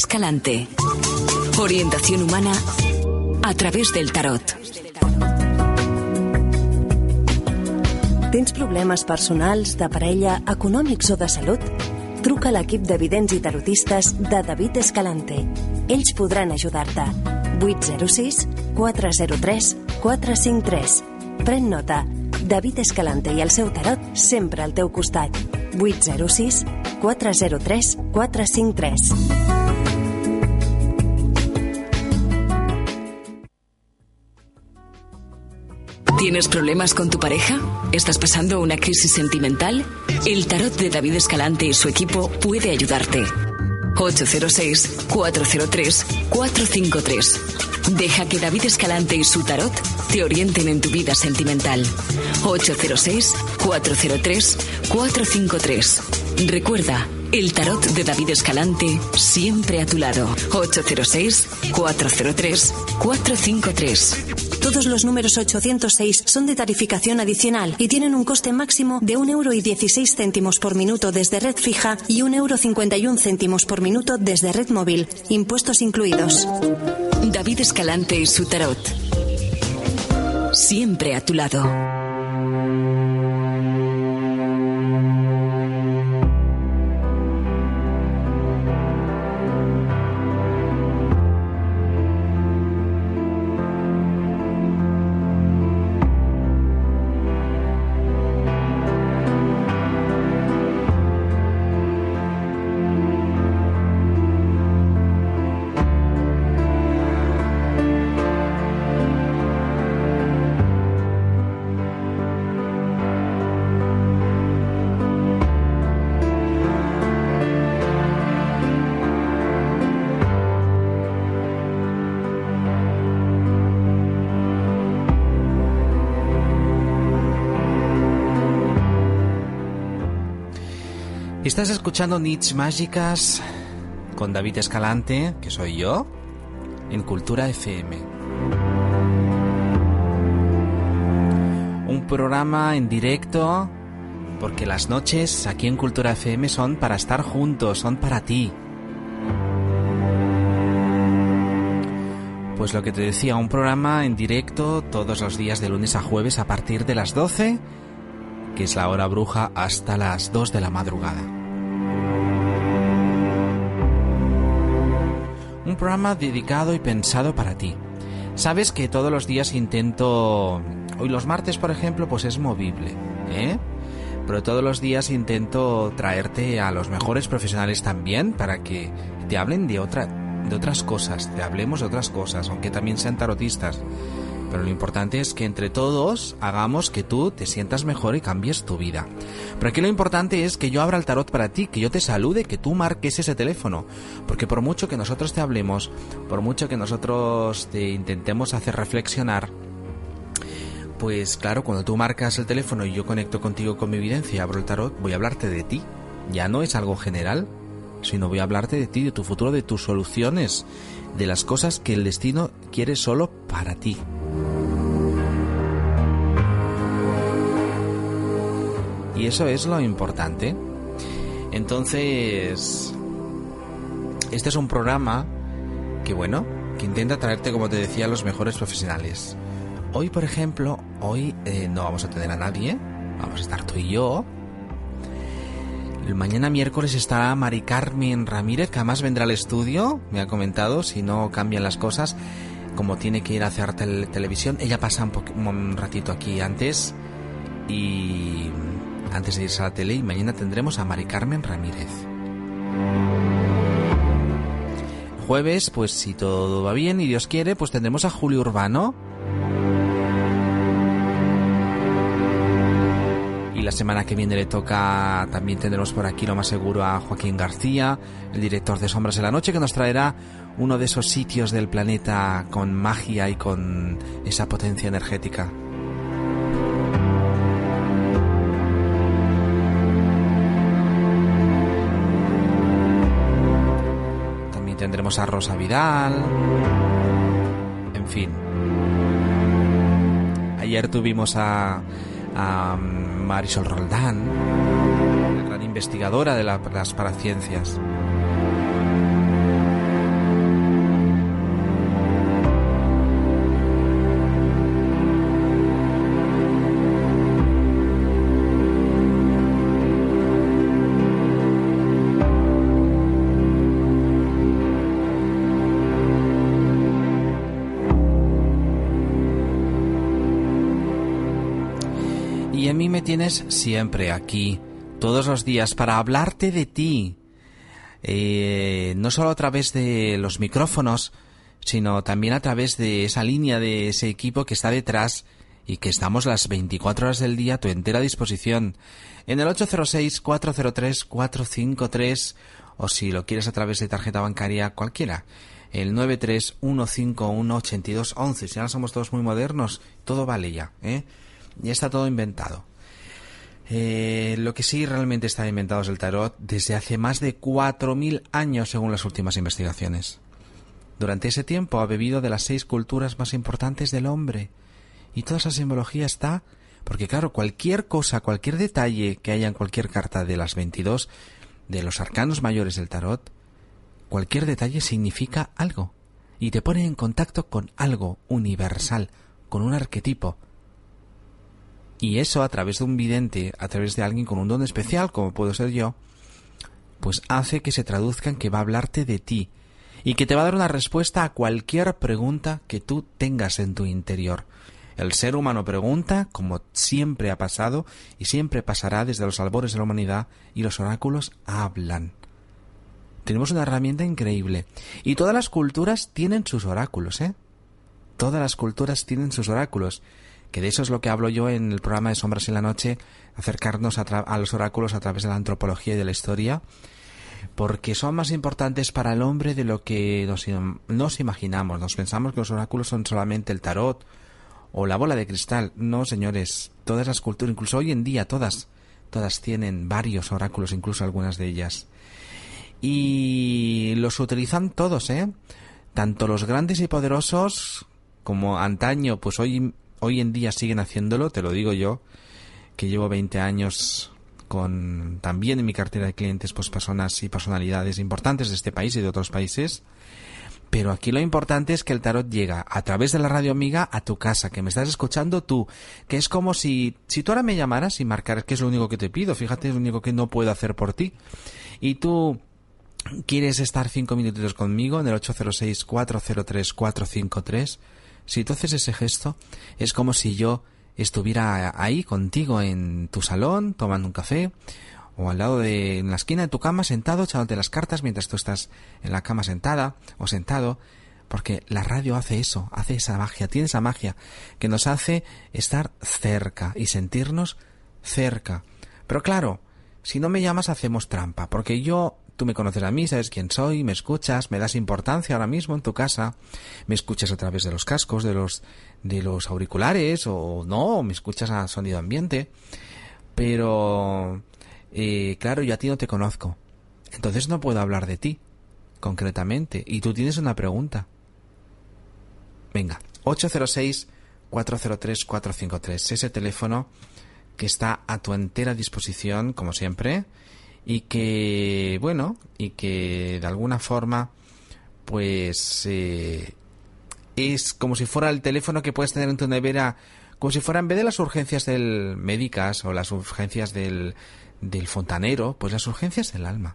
Escalante. Orientación humana a través del tarot. Tens problemes personals, de parella, econòmics o de salut? Truca a l'equip de vidents i tarotistes de David Escalante. Ells podran ajudar-te. 806 403 453. Pren nota. David Escalante i el seu tarot sempre al teu costat. 806 403 453. ¿Tienes problemas con tu pareja? ¿Estás pasando una crisis sentimental? El tarot de David Escalante y su equipo puede ayudarte. 806-403-453. Deja que David Escalante y su tarot te orienten en tu vida sentimental. 806-403-453. Recuerda, el tarot de David Escalante siempre a tu lado. 806-403-453. Todos los números 806 son de tarificación adicional y tienen un coste máximo de 1,16 euro céntimos por minuto desde red fija y 1,51 euro céntimos por minuto desde red móvil, impuestos incluidos. David Escalante y su tarot. Siempre a tu lado. Estás escuchando Nits Mágicas con David Escalante, que soy yo, en Cultura FM. Un programa en directo porque las noches aquí en Cultura FM son para estar juntos, son para ti. Pues lo que te decía, un programa en directo todos los días de lunes a jueves a partir de las 12, que es la hora bruja, hasta las 2 de la madrugada. Programa dedicado y pensado para ti. Sabes que todos los días intento... Hoy los martes, por ejemplo, pues es movible, ¿eh? Pero todos los días intento traerte a los mejores profesionales también para que te hablen de, otra, de otras cosas, te hablemos de otras cosas, aunque también sean tarotistas. Pero lo importante es que entre todos hagamos que tú te sientas mejor y cambies tu vida. Pero aquí lo importante es que yo abra el tarot para ti, que yo te salude, que tú marques ese teléfono. Porque por mucho que nosotros te hablemos, por mucho que nosotros te intentemos hacer reflexionar, pues claro, cuando tú marcas el teléfono y yo conecto contigo con mi evidencia y abro el tarot, voy a hablarte de ti. Ya no es algo general, sino voy a hablarte de ti, de tu futuro, de tus soluciones, de las cosas que el destino quiere solo para ti. Y eso es lo importante. Entonces, este es un programa que, bueno, que intenta traerte, como te decía, los mejores profesionales. Hoy, por ejemplo, hoy eh, no vamos a tener a nadie, vamos a estar tú y yo. Mañana miércoles estará Mari Carmen Ramírez, que además vendrá al estudio, me ha comentado, si no cambian las cosas, como tiene que ir a hacer televisión, ella pasa un, un ratito aquí antes y antes de irse a la tele y mañana tendremos a Mari Carmen Ramírez. Jueves, pues si todo va bien y Dios quiere, pues tendremos a Julio Urbano. Y la semana que viene le toca, también tendremos por aquí lo más seguro a Joaquín García, el director de Sombras de la Noche, que nos traerá uno de esos sitios del planeta con magia y con esa potencia energética. A Rosa Vidal, en fin. Ayer tuvimos a, Marisol Roldán, la gran investigadora de las paraciencias. Siempre aquí, todos los días, para hablarte de ti. Eh, no solo a través de los micrófonos, sino también a través de esa línea de ese equipo que está detrás y que estamos las 24 horas del día a tu entera disposición en el 806-403-453 o si lo quieres a través de tarjeta bancaria cualquiera, el 931518211. Si ahora somos todos muy modernos, todo vale ya, ¿eh? Ya está todo inventado. Eh, lo que sí realmente está inventado es el tarot desde hace más de 4.000 años según las últimas investigaciones. Durante ese tiempo ha bebido de las seis culturas más importantes del hombre. Y toda esa simbología está porque claro, cualquier cosa, cualquier detalle que haya en cualquier carta de las 22 de los arcanos mayores del tarot, cualquier detalle significa algo y te pone en contacto con algo universal, con un arquetipo. Y eso a través de un vidente, a través de alguien con un don especial, como puedo ser yo, pues hace que se traduzca en que va a hablarte de ti y que te va a dar una respuesta a cualquier pregunta que tú tengas en tu interior. El ser humano pregunta, como siempre ha pasado y siempre pasará desde los albores de la humanidad, y los oráculos hablan. Tenemos una herramienta increíble. Y todas las culturas tienen sus oráculos, ¿eh? Todas las culturas tienen sus oráculos. Que de eso es lo que hablo yo en el programa de Sombras en la Noche, acercarnos a, los oráculos a través de la antropología y de la historia, porque son más importantes para el hombre de lo que nos, nos imaginamos. Nos pensamos que los oráculos son solamente el tarot o la bola de cristal. No, señores, todas las culturas, incluso hoy en día todas, todas tienen varios oráculos, incluso algunas de ellas. Y los utilizan todos, ¿eh? Tanto los grandes y poderosos como antaño, pues hoy, hoy en día siguen haciéndolo, te lo digo yo, que llevo 20 años con también en mi cartera de clientes pues personas y personalidades importantes de este país y de otros países pero aquí lo importante es que el tarot llega a través de la radio amiga a tu casa, que me estás escuchando tú, que es como si, si tú ahora me llamaras y marcaras que es lo único que te pido, fíjate, es lo único que no puedo hacer por ti. Y tú quieres estar cinco minutitos conmigo en el 806-403-453, si tú haces ese gesto, es como si yo estuviera ahí contigo en tu salón, tomando un café, o al lado de en la esquina de tu cama sentado echándote las cartas mientras tú estás en la cama sentada o sentado porque la radio hace eso, hace esa magia, tiene esa magia que nos hace estar cerca y sentirnos cerca. Pero claro, si no me llamas hacemos trampa, porque yo, tú me conoces a mí, sabes quién soy, me escuchas, me das importancia ahora mismo en tu casa, me escuchas a través de los cascos, de los, de los auriculares, o no, me escuchas a sonido ambiente, pero eh, claro, yo a ti no te conozco. Entonces no puedo hablar de ti, concretamente. Y tú tienes una pregunta. Venga, 806-403-453. Ese teléfono que está a tu entera disposición, como siempre, y que, bueno, y que de alguna forma, pues, eh, es como si fuera el teléfono que puedes tener en tu nevera, como si fuera en vez de las urgencias del médicas o las urgencias del, del fontanero, pues las urgencias del alma,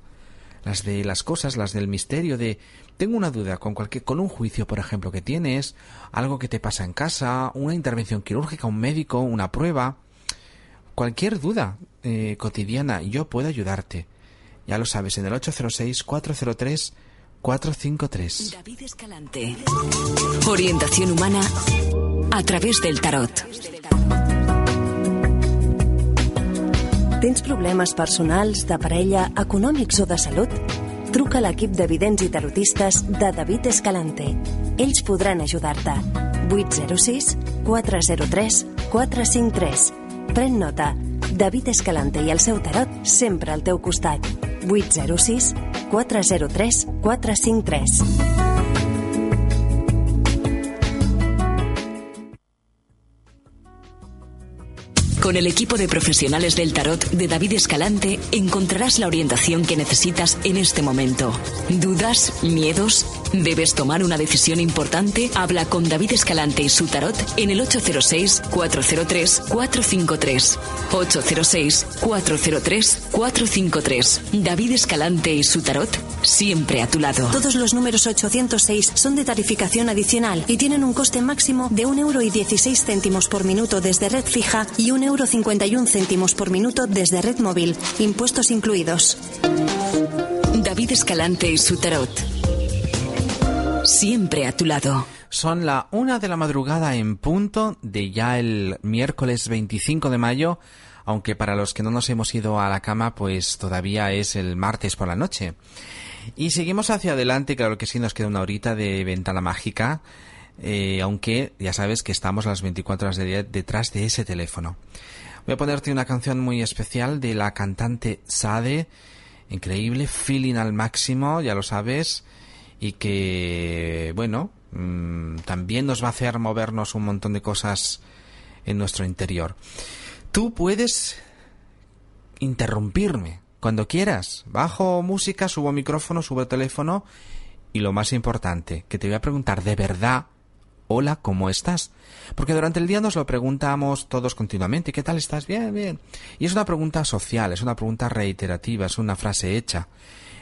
las de las cosas, las del misterio de tengo una duda con cualquier con un juicio, por ejemplo, que tienes, algo que te pasa en casa, una intervención quirúrgica, un médico, una prueba, cualquier duda eh, cotidiana, yo puedo ayudarte. Ya lo sabes, en el 806 403 453. David Escalante. Orientación humana a través del tarot. Tens problemes personals, de parella, econòmics o de salut? Truca a l'equip de vidents i tarotistes de David Escalante. Ells podran ajudar-te. 806 403 453. Pren nota. David Escalante i el seu tarot sempre al teu costat. 806 403 453. Con el equipo de profesionales del tarot de David Escalante encontrarás la orientación que necesitas en este momento. ¿Dudas? ¿Miedos? ¿Debes tomar una decisión importante? Habla con David Escalante y su tarot en el 806-403-453. 806-403-453. David Escalante y su tarot siempre a tu lado. Todos los números 806 son de tarificación adicional y tienen un coste máximo de 1,16 euro céntimos por minuto desde red fija y 1,51 euro céntimos por minuto desde red móvil, impuestos incluidos. David Escalante y su tarot. Siempre a tu lado. Son la una de la madrugada en punto de ya el miércoles 25 de mayo, aunque para los que no nos hemos ido a la cama, pues todavía es el martes por la noche. Y seguimos hacia adelante, claro que sí, nos queda una horita de ventana mágica, eh, aunque ya sabes que estamos las 24 horas de día detrás de ese teléfono. Voy a ponerte una canción muy especial de la cantante Sade, increíble, feeling al máximo, ya lo sabes, y que, bueno, mm, también nos va a hacer movernos un montón de cosas en nuestro interior. Tú puedes interrumpirme cuando quieras. Bajo música, subo micrófono, subo teléfono y lo más importante, que te voy a preguntar de verdad hola, ¿cómo estás? Porque durante el día nos lo preguntamos todos continuamente, ¿qué tal estás? Bien, bien. Y es una pregunta social, es una pregunta reiterativa, es una frase hecha.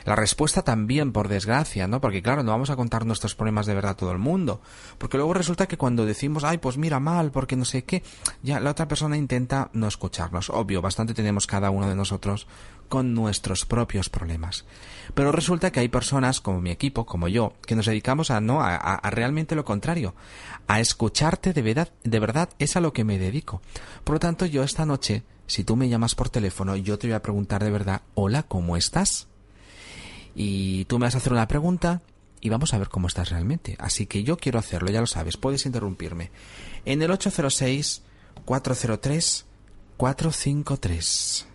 La respuesta también, por desgracia, ¿no? Porque claro, no vamos a contar nuestros problemas de verdad a todo el mundo. Porque luego resulta que cuando decimos, ay, pues mira mal, porque no sé qué, ya la otra persona intenta no escucharnos. Obvio, bastante tenemos cada uno de nosotros con nuestros propios problemas. Pero resulta que hay personas como mi equipo, como yo, que nos dedicamos a no, a, a realmente lo contrario, a escucharte de verdad, de verdad es a lo que me dedico. Por lo tanto, yo esta noche, si tú me llamas por teléfono, yo te voy a preguntar de verdad, hola, ¿cómo estás? Y tú me vas a hacer una pregunta y vamos a ver cómo estás realmente. Así que yo quiero hacerlo, ya lo sabes, puedes interrumpirme. En el 806 403 453.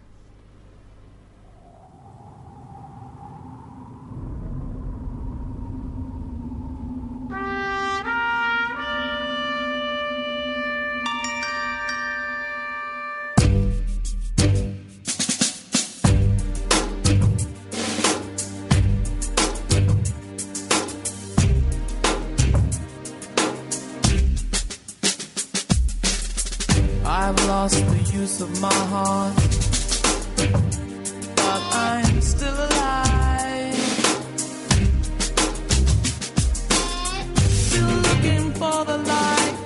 Of my heart. But I'm still alive. Still looking for the light.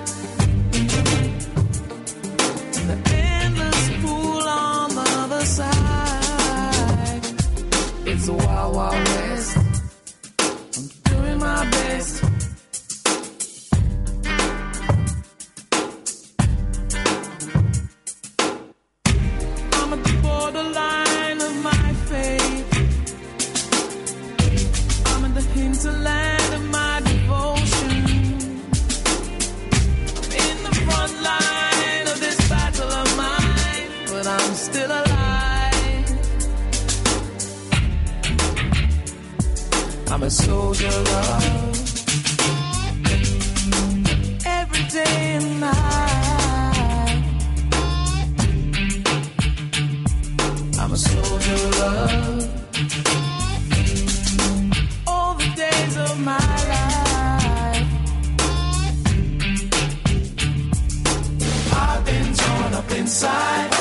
The endless pool on the other side. It's a wild, wild west. I'm doing my best. inside.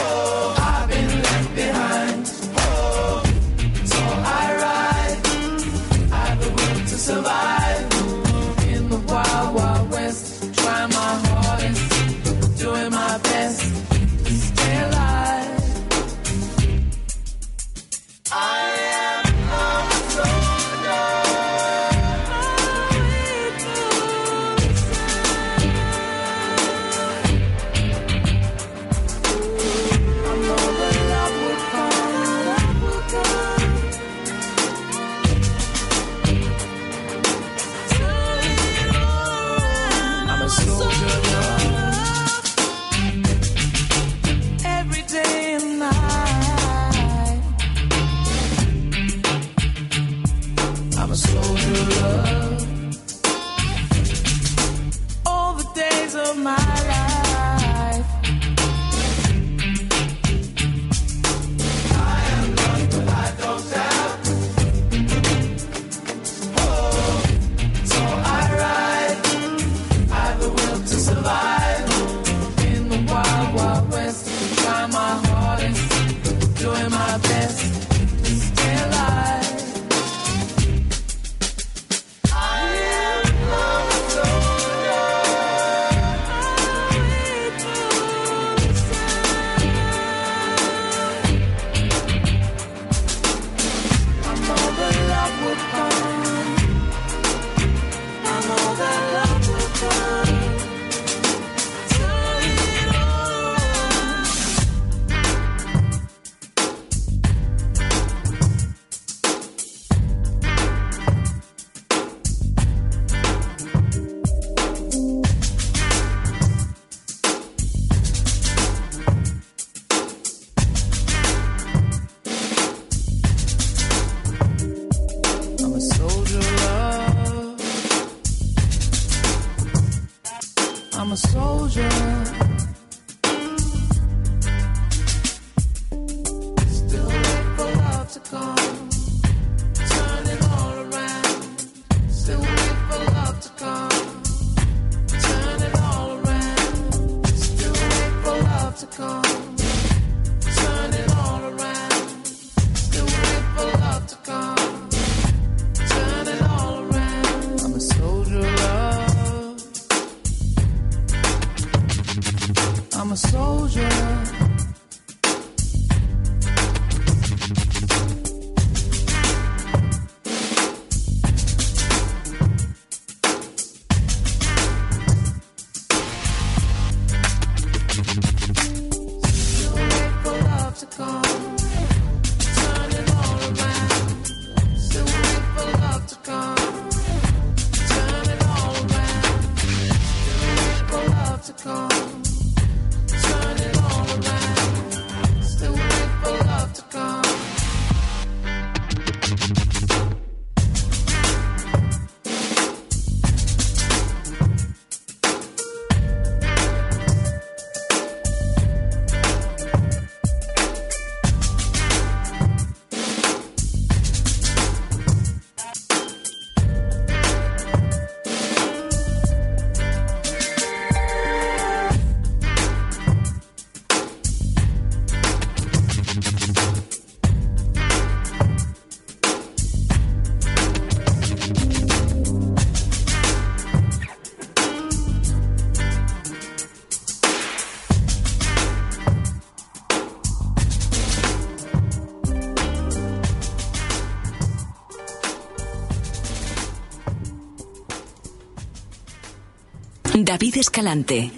David Escalante.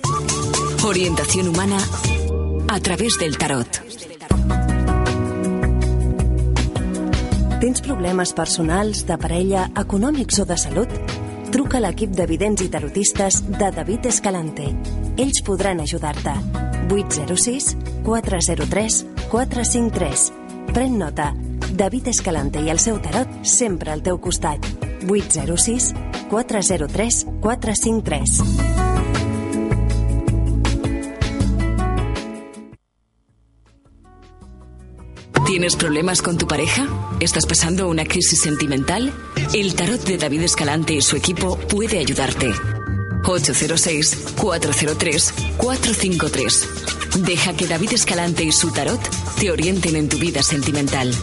Orientación humana a través del tarot. Tens problemes personals, de parella, econòmics o de salut? Truca a l'equip de vidents i tarotistes de David Escalante. Ells podran ajudar-te. 806 403 453. Pren nota. David Escalante i el seu tarot sempre al teu costat. 806 403 453. ¿Tienes problemas con tu pareja? ¿Estás pasando una crisis sentimental? El tarot de David Escalante y su equipo puede ayudarte. 806-403-453. Deja que David Escalante y su tarot te orienten en tu vida sentimental.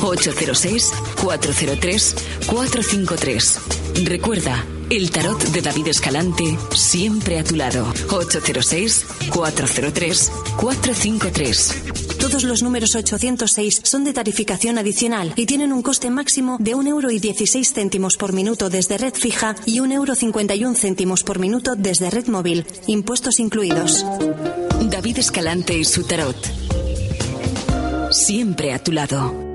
806-403-453. Recuerda, el tarot de David Escalante siempre a tu lado. 806-403-453. Todos los números 806 son de tarificación adicional y tienen un coste máximo de 1,16 euro céntimos por minuto desde red fija y 1,51 euro céntimos por minuto desde red móvil, impuestos incluidos. David Escalante y su tarot. Siempre a tu lado.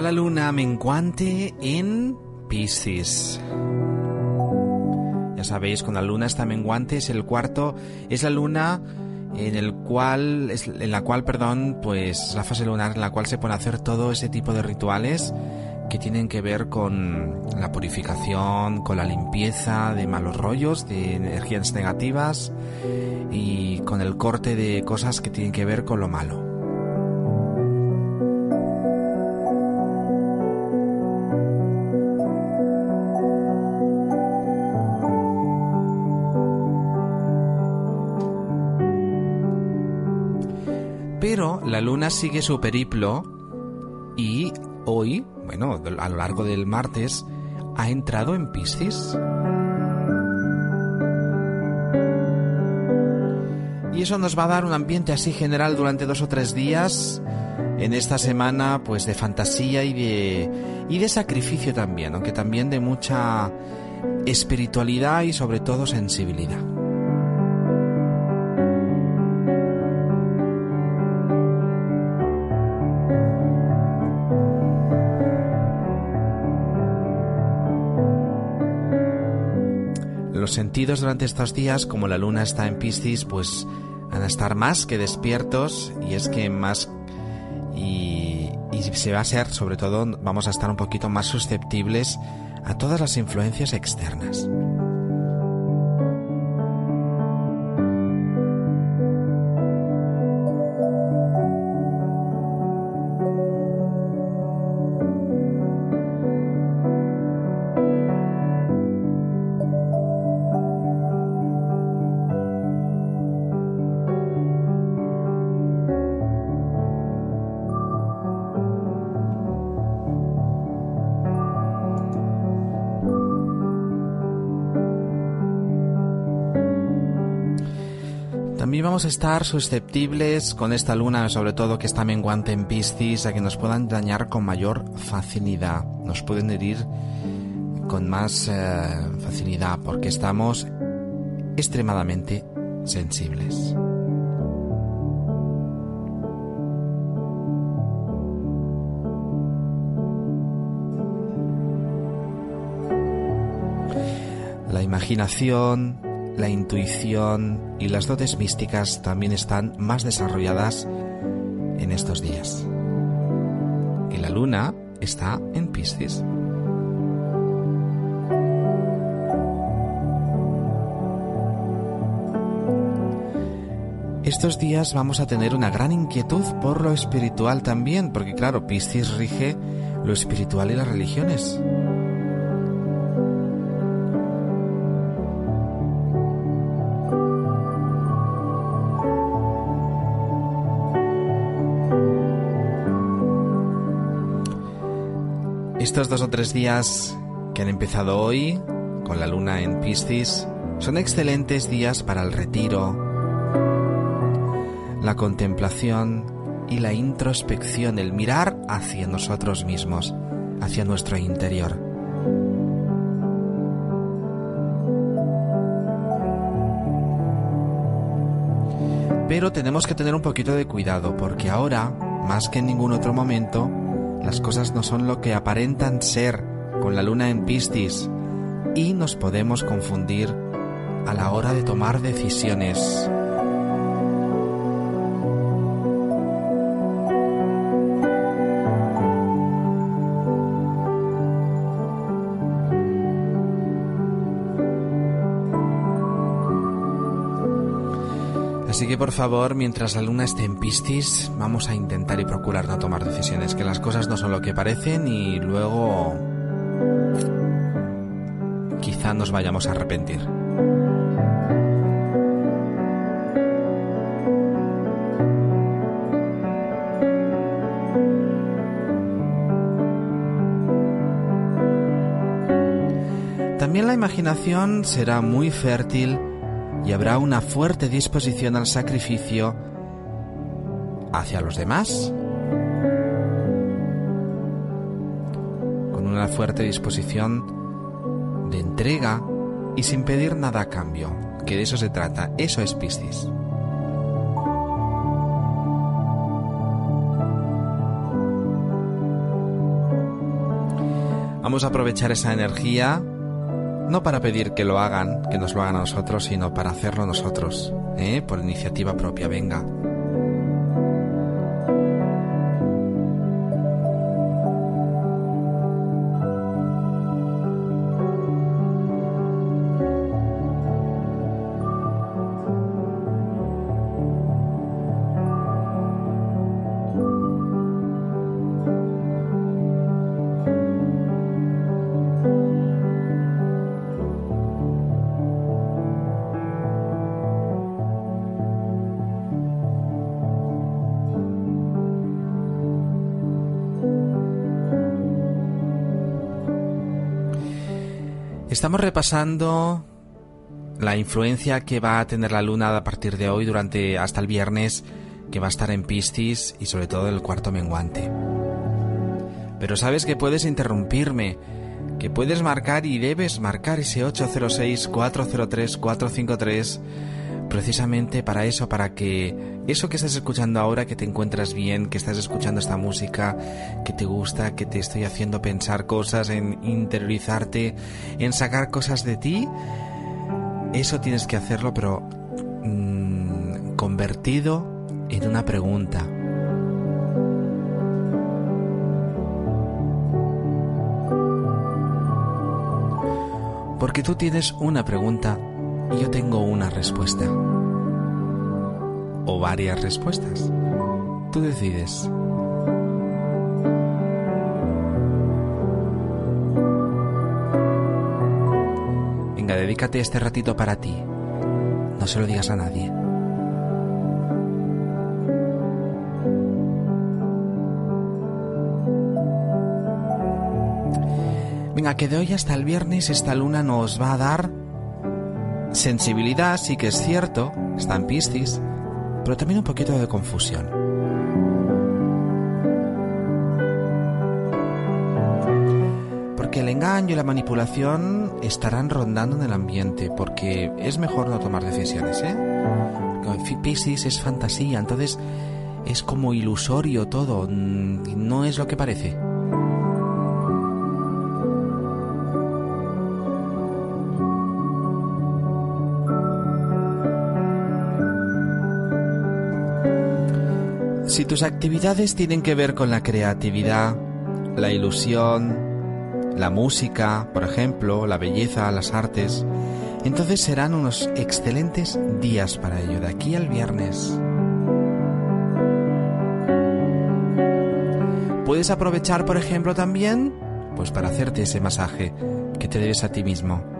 La luna menguante en Piscis. Ya sabéis, cuando la luna está menguante es el cuarto, es la luna en el cual, en la cual, perdón, pues la fase lunar en la cual se pone a hacer todo ese tipo de rituales que tienen que ver con la purificación, con la limpieza de malos rollos, de energías negativas y con el corte de cosas que tienen que ver con lo malo. La luna sigue su periplo y hoy, bueno, a lo largo del martes, ha entrado en Piscis. Y eso nos va a dar un ambiente así general durante dos o tres días en esta semana pues de fantasía y de y de sacrificio también, aunque también de mucha espiritualidad y sobre todo sensibilidad. Sentidos durante estos días, como la luna está en Piscis, pues van a estar más que despiertos y es que más y, y se va a ser, sobre todo, vamos a estar un poquito más susceptibles a todas las influencias externas. Vamos estar susceptibles con esta luna, sobre todo que está menguante en Piscis, a que nos puedan dañar con mayor facilidad. Nos pueden herir con más eh, facilidad porque estamos extremadamente sensibles. La imaginación, la intuición y las dotes místicas también están más desarrolladas en estos días. Y la luna está en Piscis. Estos días vamos a tener una gran inquietud por lo espiritual también, porque claro, Piscis rige lo espiritual y las religiones. Estos dos o tres días que han empezado hoy, con la luna en Piscis, son excelentes días para el retiro, la contemplación y la introspección, el mirar hacia nosotros mismos, hacia nuestro interior. Pero tenemos que tener un poquito de cuidado porque ahora, más que en ningún otro momento, las cosas no son lo que aparentan ser con la luna en Piscis y nos podemos confundir a la hora de tomar decisiones. Así que por favor, mientras la luna esté en Piscis, vamos a intentar y procurar no tomar decisiones, que las cosas no son lo que parecen y luego quizá nos vayamos a arrepentir. También la imaginación será muy fértil y habrá una fuerte disposición al sacrificio hacia los demás. Con una fuerte disposición de entrega y sin pedir nada a cambio, que de eso se trata, eso es Piscis. Vamos a aprovechar esa energía no para pedir que lo hagan, que nos lo hagan a nosotros, sino para hacerlo nosotros, ¿eh? por iniciativa propia, venga. Repasando la influencia que va a tener la luna a partir de hoy durante hasta el viernes que va a estar en Piscis y sobre todo el cuarto menguante. Pero sabes que puedes interrumpirme, que puedes marcar y debes marcar ese 806-403-453 precisamente para eso, para que eso que estás escuchando ahora, que te encuentras bien, que estás escuchando esta música, que te gusta, que te estoy haciendo pensar cosas, en interiorizarte, en sacar cosas de ti, eso tienes que hacerlo, pero mm, convertido en una pregunta. Porque tú tienes una pregunta y yo tengo una respuesta. O varias respuestas. Tú decides. Venga, dedícate este ratito para ti. No se lo digas a nadie. Venga, que de hoy hasta el viernes esta luna nos va a dar sensibilidad, sí que es cierto, está en Piscis, pero también un poquito de confusión. Porque el engaño y la manipulación estarán rondando en el ambiente, porque es mejor no tomar decisiones, ¿eh? Piscis es fantasía, entonces es como ilusorio todo, mm, no es lo que parece. Si tus actividades tienen que ver con la creatividad, la ilusión, la música, por ejemplo, la belleza, las artes, entonces serán unos excelentes días para ello, de aquí al viernes. Puedes aprovechar, por ejemplo, también, pues para hacerte ese masaje que te debes a ti mismo.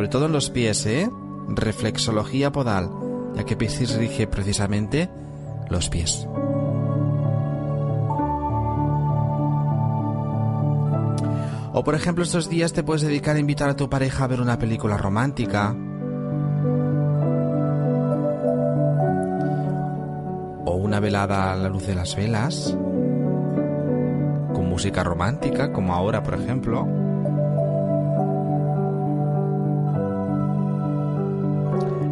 Sobre todo en los pies, ¿eh? Reflexología podal, ya que Piscis rige precisamente los pies. O por ejemplo estos días te puedes dedicar a invitar a tu pareja a ver una película romántica. O una velada a la luz de las velas. Con música romántica, como ahora por ejemplo.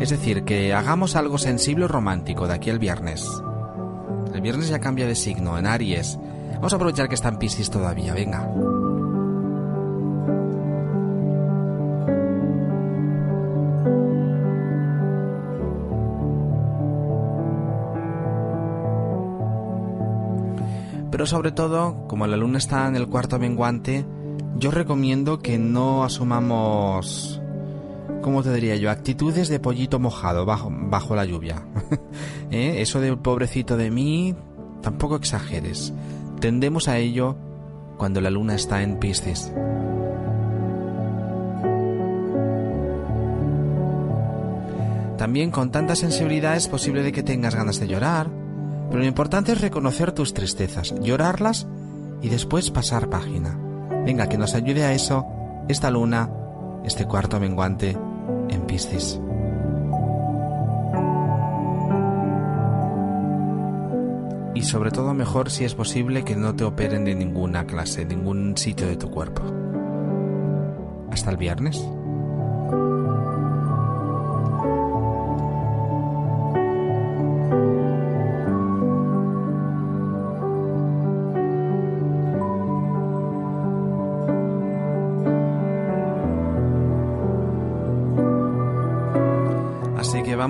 Es decir, que hagamos algo sensible o romántico de aquí al viernes. El viernes ya cambia de signo, en Aries. Vamos a aprovechar que está en Piscis todavía, venga. Pero sobre todo, como la luna está en el cuarto menguante, yo recomiendo que no asumamos ¿cómo te diría yo? Actitudes de pollito mojado bajo, bajo la lluvia. ¿Eh? Eso de pobrecito de mí, tampoco exageres. Tendemos a ello cuando la luna está en Piscis. También con tanta sensibilidad es posible de que tengas ganas de llorar, pero lo importante es reconocer tus tristezas, llorarlas y después pasar página. Venga, que nos ayude a eso esta luna, este cuarto menguante en Piscis. Y sobre todo mejor si es posible que no te operen de ninguna clase, ningún sitio de tu cuerpo. Hasta el viernes.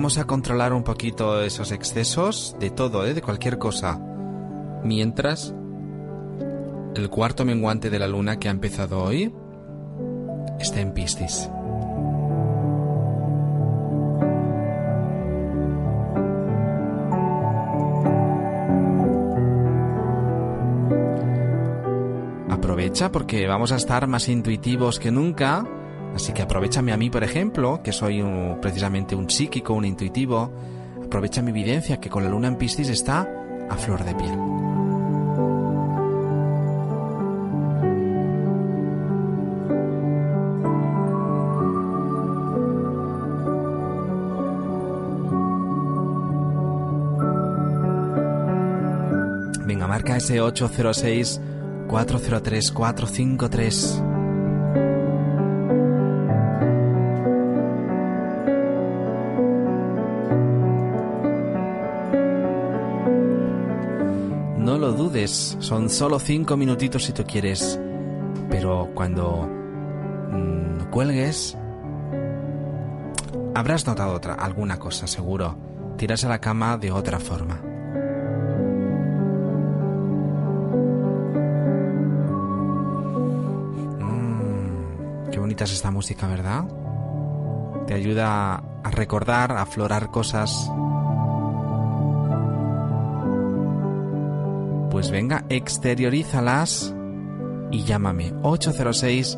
Vamos a controlar un poquito esos excesos de todo, ¿eh? de cualquier cosa. Mientras el cuarto menguante de la luna que ha empezado hoy está en Piscis. Aprovecha porque vamos a estar más intuitivos que nunca Así que aprovechame a mí, por ejemplo, que soy precisamente un psíquico, un intuitivo, aprovecha mi evidencia que con la luna en Piscis está a flor de piel. Venga, marca ese 806 403 453. Son solo cinco minutitos si tú quieres. Pero cuando mm, cuelgues, habrás notado otra, alguna cosa, seguro. Tiras a la cama de otra forma. Mm, qué bonita es esta música, ¿verdad? Te ayuda a recordar, a aflorar cosas. Pues venga, exteriorízalas y llámame 806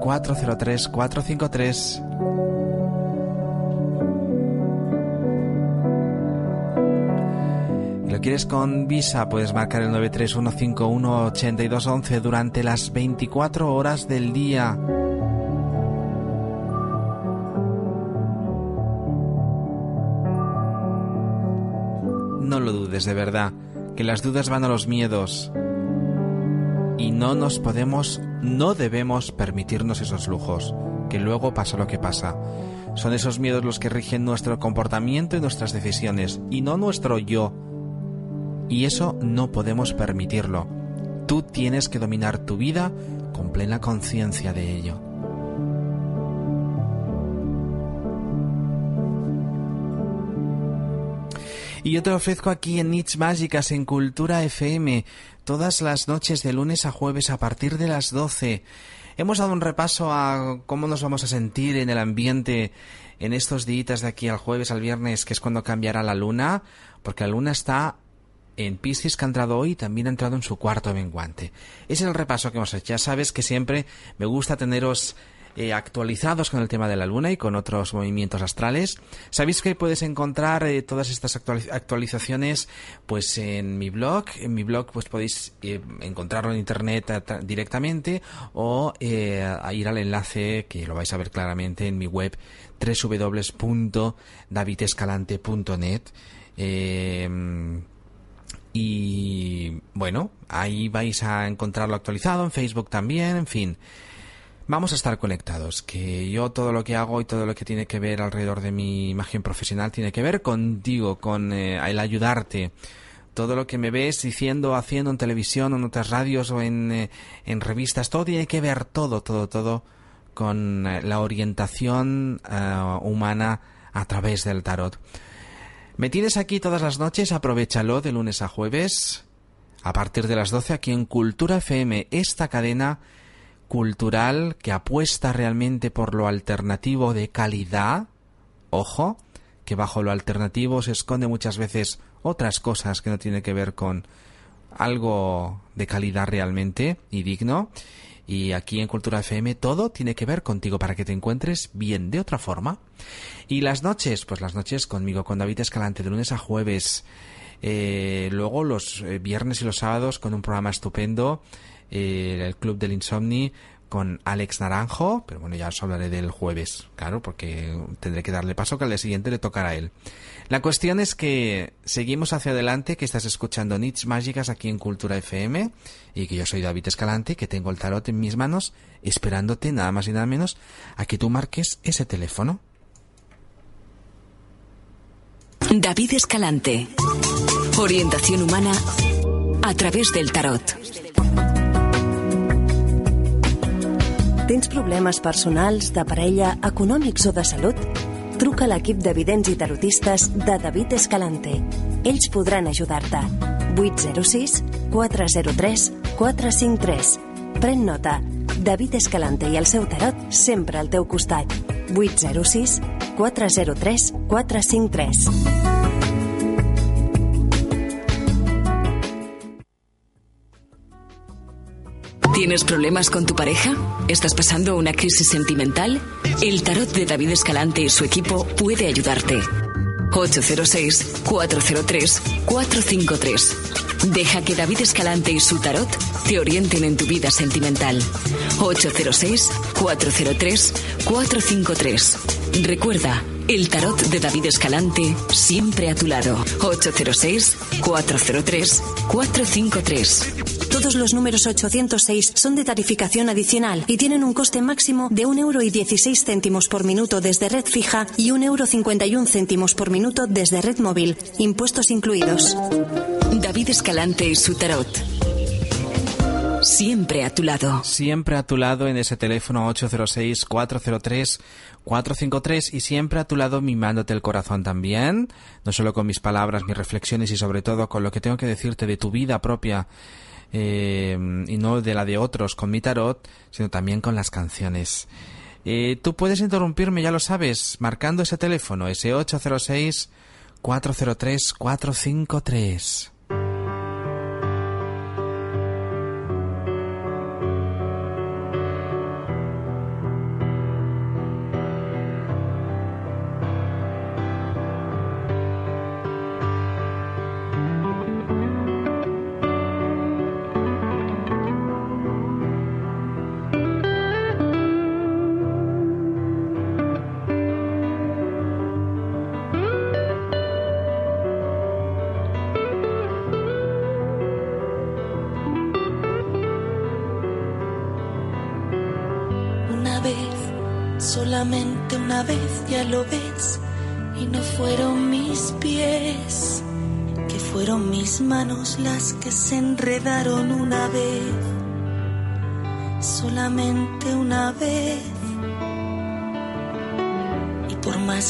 403 453. ¿Lo quieres con Visa? Puedes marcar el 931518211 durante las 24 horas del día. No lo dudes de verdad, que las dudas van a los miedos. Y no nos podemos, no debemos permitirnos esos lujos, que luego pasa lo que pasa. Son esos miedos los que rigen nuestro comportamiento y nuestras decisiones, y no nuestro yo. Y eso no podemos permitirlo. Tú tienes que dominar tu vida con plena conciencia de ello. Y yo te ofrezco aquí en Nits Mágicas en Cultura FM todas las noches de lunes a jueves a partir de las 12. Hemos dado un repaso a cómo nos vamos a sentir en el ambiente en estos días de aquí al jueves al viernes, que es cuando cambiará la luna, porque la luna está en Piscis que ha entrado hoy también ha entrado en su cuarto menguante. Es el repaso que hemos hecho. Ya sabes que siempre me gusta teneros eh, actualizados con el tema de la luna y con otros movimientos astrales. Sabéis que puedes encontrar eh, todas estas actualiz- actualizaciones pues en mi blog. En mi blog pues podéis eh, encontrarlo en internet directamente o eh, a ir al enlace que lo vais a ver claramente en mi web www.davidescalante.net. Eh, y bueno, ahí vais a encontrarlo actualizado, en Facebook también, en fin. Vamos a estar conectados, que yo todo lo que hago y todo lo que tiene que ver alrededor de mi imagen profesional tiene que ver contigo, con eh, el ayudarte. Todo lo que me ves diciendo, haciendo en televisión, o en otras radios o en, eh, en revistas, todo tiene que ver, todo, todo, todo, con eh, la orientación humana a través del tarot. Me tienes aquí todas las noches, aprovechalo de lunes a jueves, a partir de las 12 aquí en Cultura FM, esta cadena cultural que apuesta realmente por lo alternativo de calidad. Ojo, que bajo lo alternativo se esconde muchas veces otras cosas que no tienen que ver con algo de calidad realmente y digno. Y aquí en Cultura FM todo tiene que ver contigo para que te encuentres bien de otra forma. Y las noches, pues las noches conmigo, con David Escalante, de lunes a jueves. Eh, luego los eh, viernes y los sábados con un programa estupendo, eh, el Club del Insomni, con Alex Naranjo, pero bueno, ya os hablaré del jueves, claro, porque tendré que darle paso que al día siguiente le tocará a él. La cuestión es que seguimos hacia adelante, que estás escuchando Nits Mágicas aquí en Cultura FM, y que yo soy David Escalante, que tengo el tarot en mis manos, esperándote nada más y nada menos a que tú marques ese teléfono. David Escalante. Orientación humana a través del tarot. Tens problemes personals, de parella, econòmics o de salut? Truca a l'equip de vidents i tarotistes de David Escalante. Ells podran ajudar-te. 806 403 453. Pren nota. David Escalante i el seu tarot sempre al teu costat. 806 403 453. ¿Tienes problemas con tu pareja? ¿Estás pasando una crisis sentimental? El tarot de David Escalante y su equipo puede ayudarte. 806-403-453. Deja que David Escalante y su tarot te orienten en tu vida sentimental. 806-403-453. Recuerda, El tarot de David Escalante, siempre a tu lado. 806-403-453. Todos los números 806 son de tarificación adicional y tienen un coste máximo de 1,16 euro céntimos por minuto desde red fija y 1,51 euro céntimos por minuto desde red móvil, impuestos incluidos. David Escalante y su tarot. Siempre a tu lado. Siempre a tu lado en ese teléfono 806-403-453 y siempre a tu lado mimándote el corazón también, no solo con mis palabras, mis reflexiones y sobre todo con lo que tengo que decirte de tu vida propia eh, y no de la de otros con mi tarot, sino también con las canciones. Eh, tú puedes interrumpirme, ya lo sabes, marcando ese teléfono, ese 806 403 453.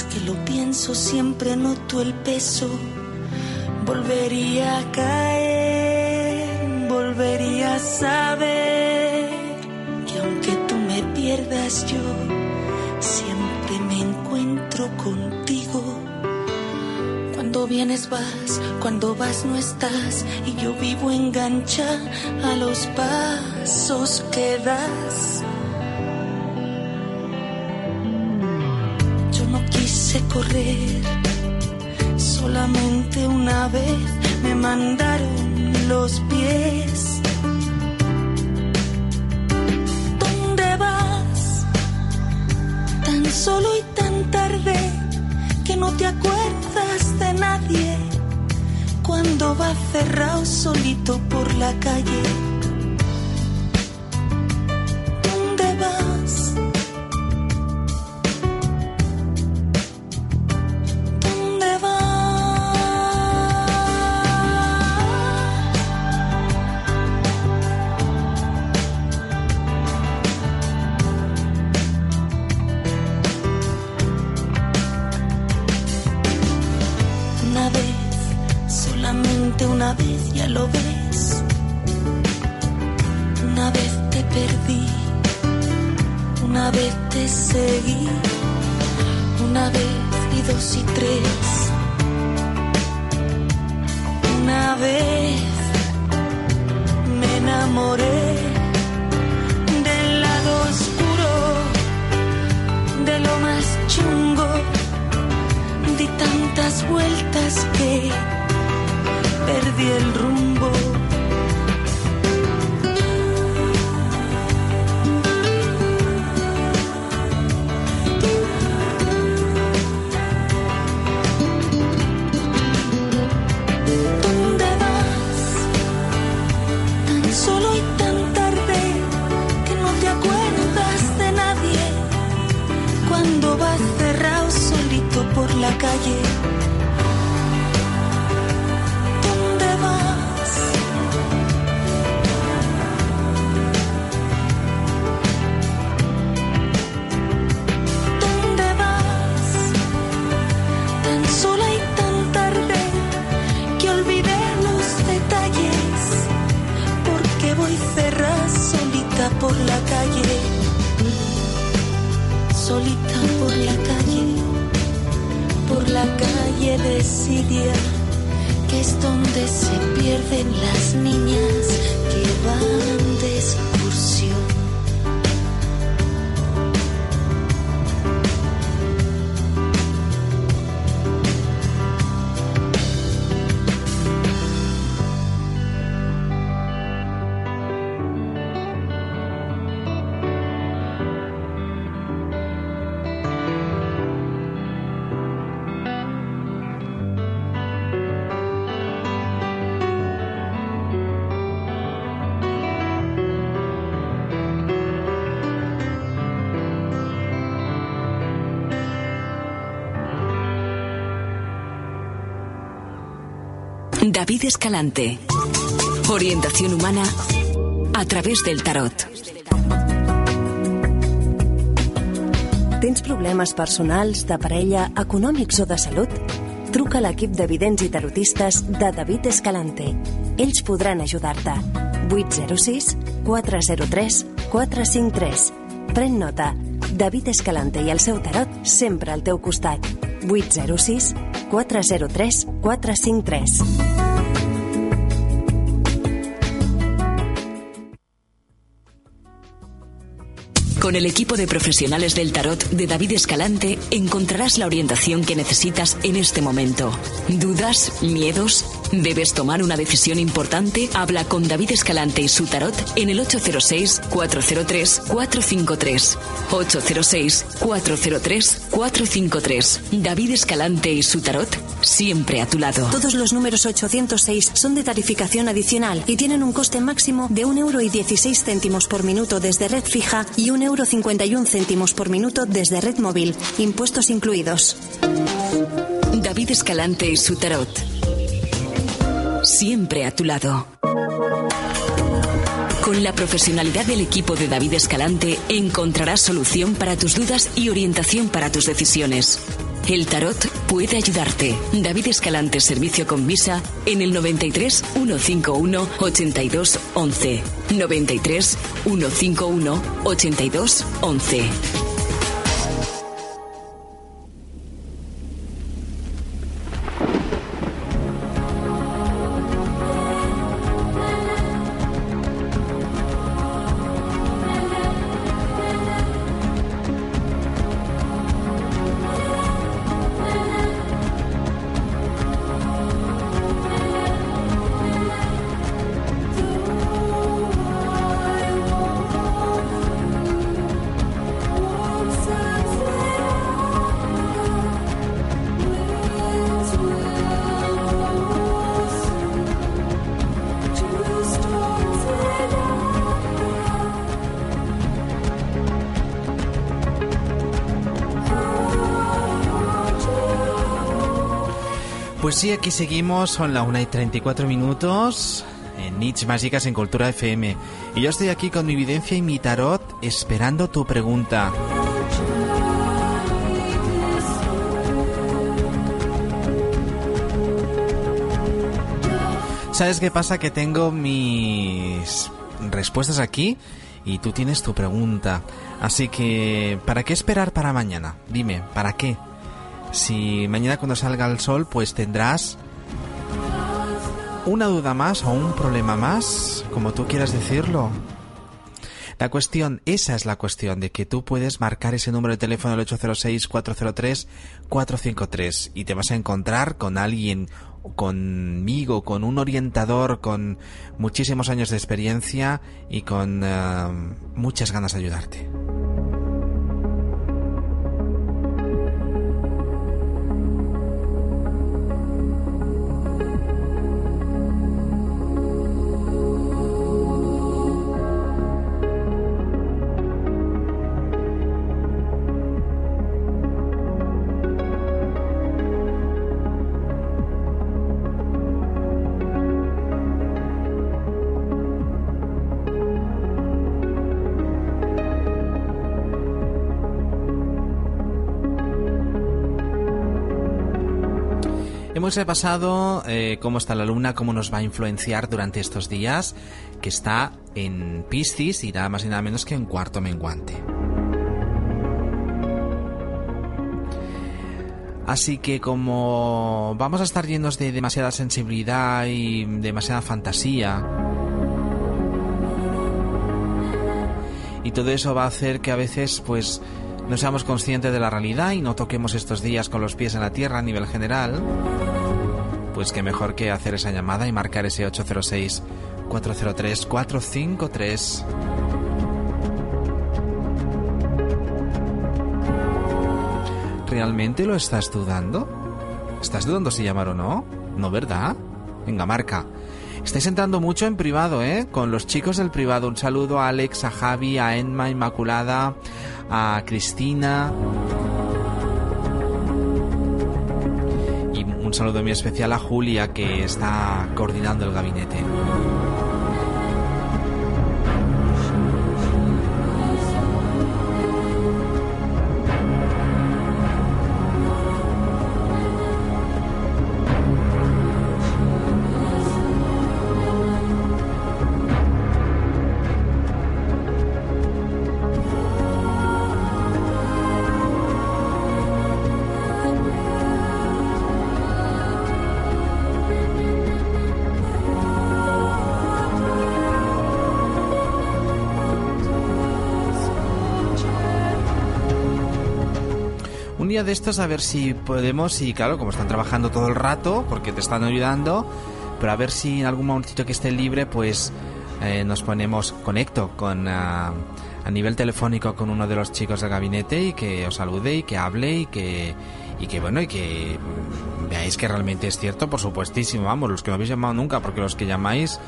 Que lo pienso, siempre noto el peso, volvería a caer, volvería a saber que aunque tú me pierdas yo, siempre me encuentro contigo. Cuando vienes vas, cuando vas no estás, y yo vivo engancha a los pasos que das. Correr, solamente una vez me mandaron los pies. ¿Dónde vas? Tan solo y tan tarde que no te acuerdas de nadie. Cuando vas cerrado solito por la calle. David Escalante. Orientación humana a través del tarot. Tens problemes personals, de parella, econòmics o de salut? Truca a l'equip de vidents i tarotistes de David Escalante. Ells podran ajudar-te. 806 403 453. Pren nota. David Escalante i el seu tarot sempre al teu costat. 806 403 453. Con el equipo de profesionales del tarot de David Escalante encontrarás la orientación que necesitas en este momento. ¿Dudas? ¿Miedos? ¿Debes tomar una decisión importante? Habla con David Escalante y su tarot en el 806-403-453. 806-403-453. David Escalante y su tarot siempre a tu lado. Todos los números 806 son de tarificación adicional y tienen un coste máximo de 1,16 euro céntimos por minuto desde red fija y 1,51 euro céntimos por minuto desde red móvil, impuestos incluidos. David Escalante y su tarot. Siempre a tu lado. Con la profesionalidad del equipo de David Escalante encontrarás solución para tus dudas y orientación para tus decisiones. El tarot puede ayudarte. David Escalante Servicio con Visa en el 93 151 82 11. 93 151 82 11. Pues sí, aquí seguimos, son la 1 y 34 minutos en Nits Mágicas en Cultura FM. Y yo estoy aquí con mi evidencia y mi tarot esperando tu pregunta. ¿Sabes qué pasa? Que tengo mis respuestas aquí y tú tienes tu pregunta. Así que, ¿para qué esperar para mañana? Dime, ¿para qué? Si mañana cuando salga el sol, pues tendrás una duda más o un problema más, como tú quieras decirlo. La cuestión, esa es la cuestión, de que tú puedes marcar ese número de teléfono el 806-403-453 y te vas a encontrar con alguien, conmigo, con un orientador con muchísimos años de experiencia y con eh, muchas ganas de ayudarte. Hemos repasado eh, cómo está la luna, cómo nos va a influenciar durante estos días, que está en Piscis y nada más y nada menos que en cuarto menguante. Así que como vamos a estar llenos de demasiada sensibilidad y demasiada fantasía, y todo eso va a hacer que a veces pues no seamos conscientes de la realidad y no toquemos estos días con los pies en la tierra a nivel general, pues que mejor que hacer esa llamada y marcar ese 806 403 453. ¿Realmente lo estás dudando? ¿Estás dudando si llamar o no? ¿No, verdad? Venga, marca. Estáis entrando mucho en privado, ¿eh? Con los chicos del privado. Un saludo a Alex, a Javi, a Enma Inmaculada, a Cristina. Un saludo muy especial a Julia que está coordinando el gabinete. De estos a ver si podemos, y claro, como están trabajando todo el rato, porque te están ayudando, pero a ver si en algún momentito que esté libre, pues eh, nos ponemos, conecto con ah, a nivel telefónico con uno de los chicos del gabinete y que os salude y que hable y que y que bueno y que veáis que realmente es cierto, por supuestísimo, vamos, los que no habéis llamado nunca, porque los que llamáis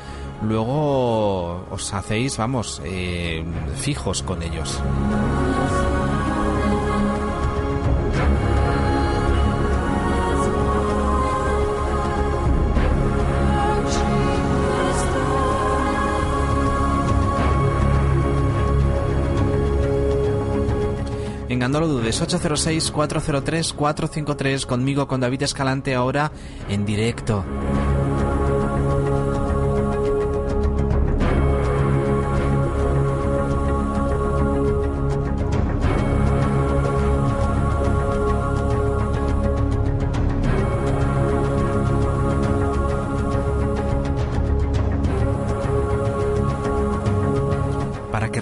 luego os hacéis, vamos, eh, fijos con ellos. No lo dudes. 806-403-453 conmigo, con David Escalante, ahora en directo.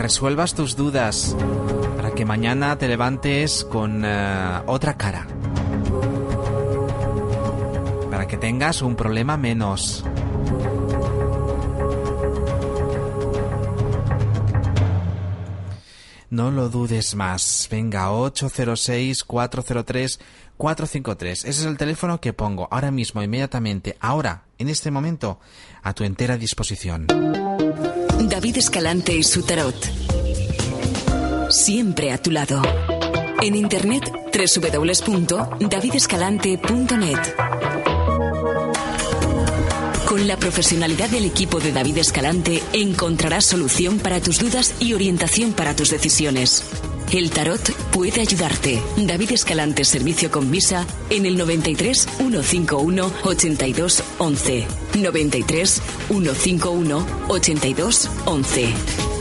Resuelvas tus dudas, que mañana te levantes con eh, otra cara. Para que tengas un problema menos. No lo dudes más. Venga, 806-403-453. Ese es el teléfono que pongo ahora mismo, inmediatamente, ahora, en este momento, a tu entera disposición. David Escalante y su tarot. Siempre a tu lado. En internet www.davidescalante.net. Con la profesionalidad del equipo de David Escalante encontrarás solución para tus dudas y orientación para tus decisiones. El tarot puede ayudarte. David Escalante Servicio con Visa en el 93 151 82 11. 93 151 82 11.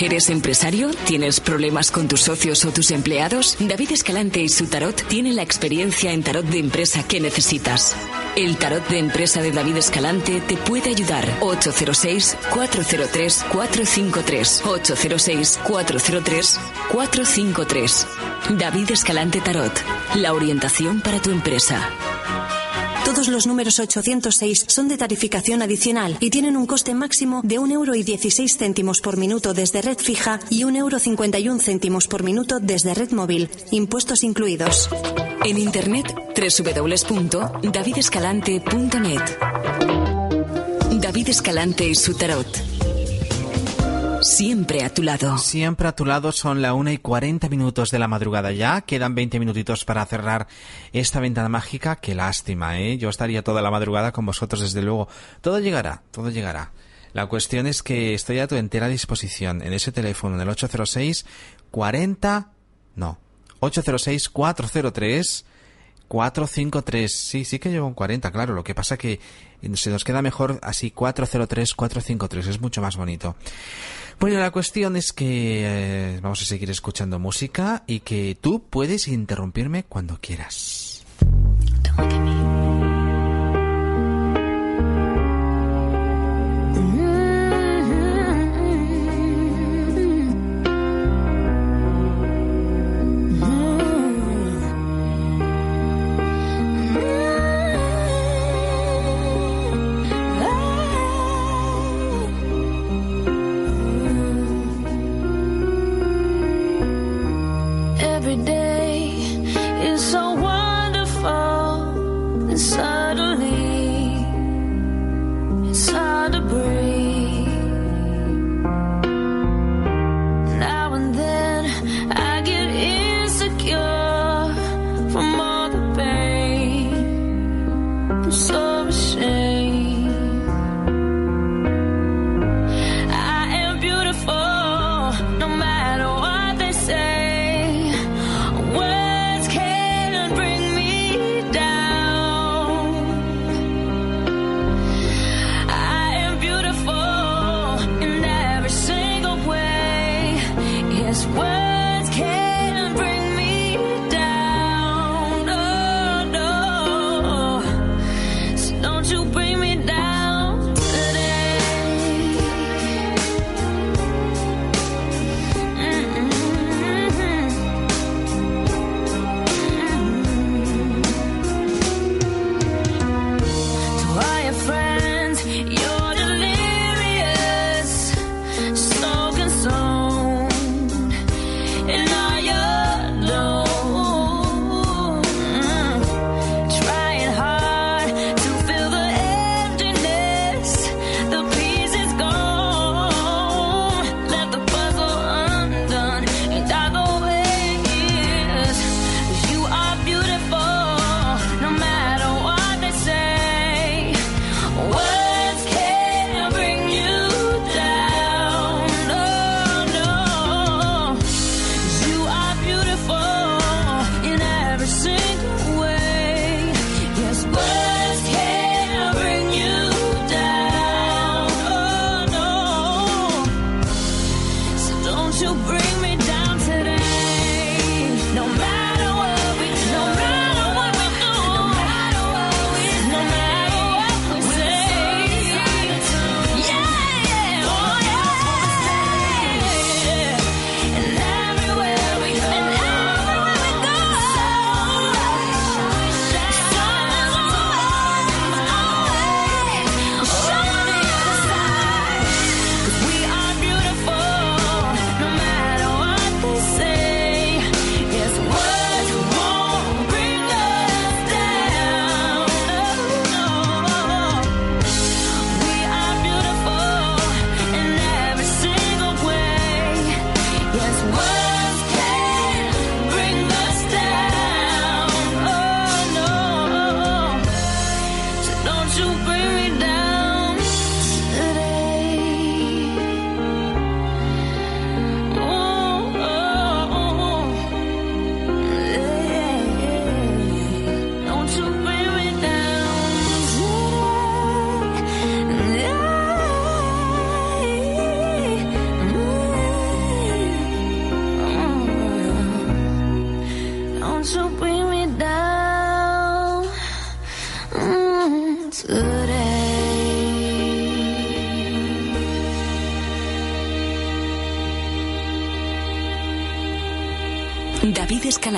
¿Eres empresario? ¿Tienes problemas con tus socios o tus empleados? David Escalante y su tarot tienen la experiencia en tarot de empresa que necesitas. El tarot de empresa de David Escalante te puede ayudar. 806-403-453. 806-403-453. David Escalante Tarot. La orientación para tu empresa. Todos los números 806 son de tarificación adicional y tienen un coste máximo de 1,16 euro céntimos por minuto desde red fija y 1,51 euro céntimos por minuto desde red móvil, impuestos incluidos. En internet www.davidescalante.net. David Escalante y su tarot. Siempre a tu lado. Siempre a tu lado son la 1 y 40 minutos de la madrugada ya. Quedan 20 minutitos para cerrar esta ventana mágica. Qué lástima, ¿eh? Yo estaría toda la madrugada con vosotros, desde luego. Todo llegará, todo llegará. La cuestión es que estoy a tu entera disposición en ese teléfono, en el 806 40... No, 806 403 453. Sí, sí que llevo un 40, claro. Lo que pasa que se nos queda mejor así 403 453. Es mucho más bonito. Bueno, la cuestión es que eh, vamos a seguir escuchando música y que tú puedes interrumpirme cuando quieras.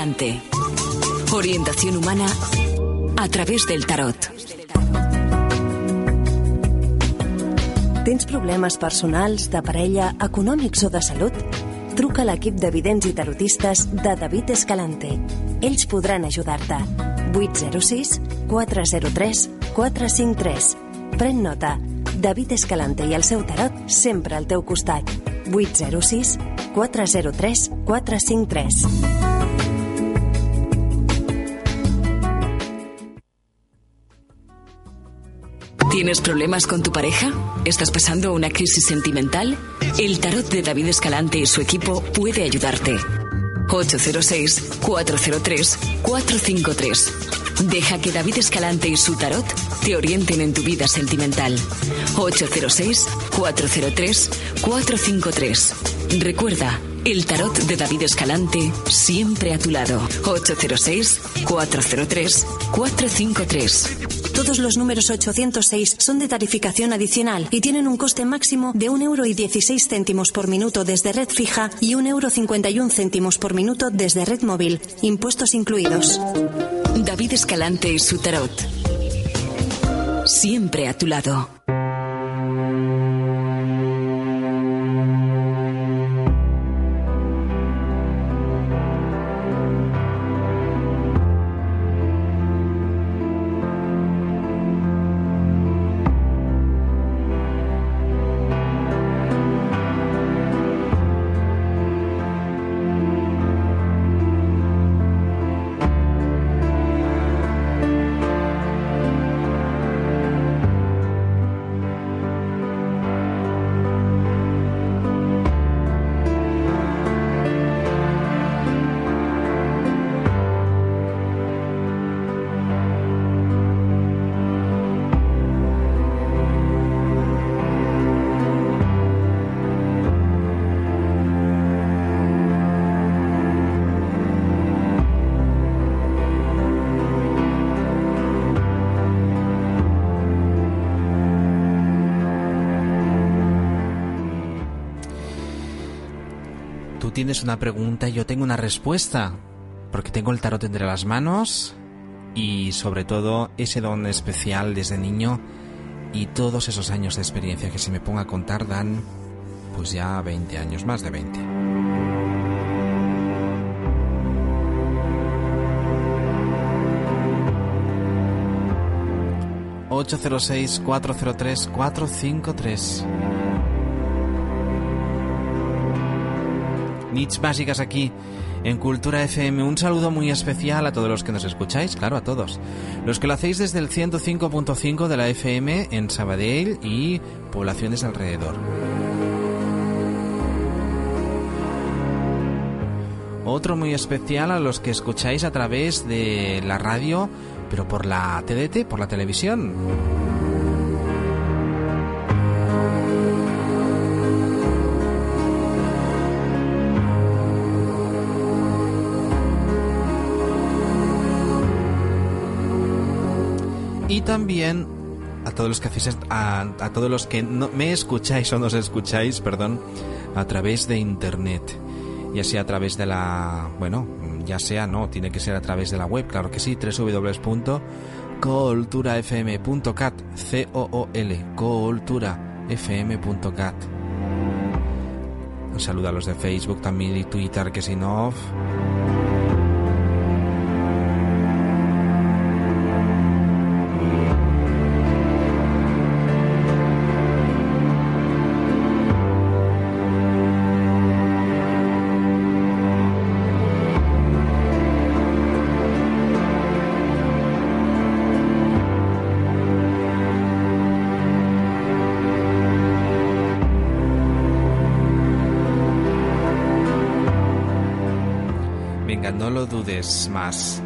David Escalante. Orientación humana a través del tarot. Tens problemes personals, de parella, econòmics o de salut? Truca a l'equip de vidents i tarotistes de David Escalante. Ells podran ajudar-te. 806 403 453. Pren nota. David Escalante i el seu tarot sempre al teu costat. 806 403 453. ¿Tienes problemas con tu pareja? ¿Estás pasando una crisis sentimental? El tarot de David Escalante y su equipo puede ayudarte. 806-403-453. Deja que David Escalante y su tarot te orienten en tu vida sentimental. 806-403-453. Recuerda, el tarot de David Escalante siempre a tu lado. 806-403-453. Todos los números 806 son de tarificación adicional y tienen un coste máximo de 1,16 euro céntimos por minuto desde red fija y 1,51 euro céntimos por minuto desde red móvil, impuestos incluidos. David Escalante y su tarot. Siempre a tu lado. Tienes una pregunta y yo tengo una respuesta. Porque tengo el tarot entre las manos y sobre todo ese don especial desde niño y todos esos años de experiencia que si me pongo a contar dan pues ya 20 años, más de 20. ...806-403-453... Básicas aquí en Cultura FM. Un saludo muy especial a todos los que nos escucháis, claro, a todos. Los que lo hacéis desde el 105.5 de la FM en Sabadell y poblaciones alrededor. Otro muy especial a los que escucháis a través de la radio, pero por la TDT, por la televisión. Y también a todos los que hacéis a, a todos los que no, me escucháis o nos escucháis, perdón, a través de internet. Ya sea a través de la, bueno, ya sea, no, tiene que ser a través de la web, claro que sí, www.coolturafm.cat, C O O L, coolturafm.cat. Un saludo a los de Facebook también y Twitter, que si no, no lo dudes más.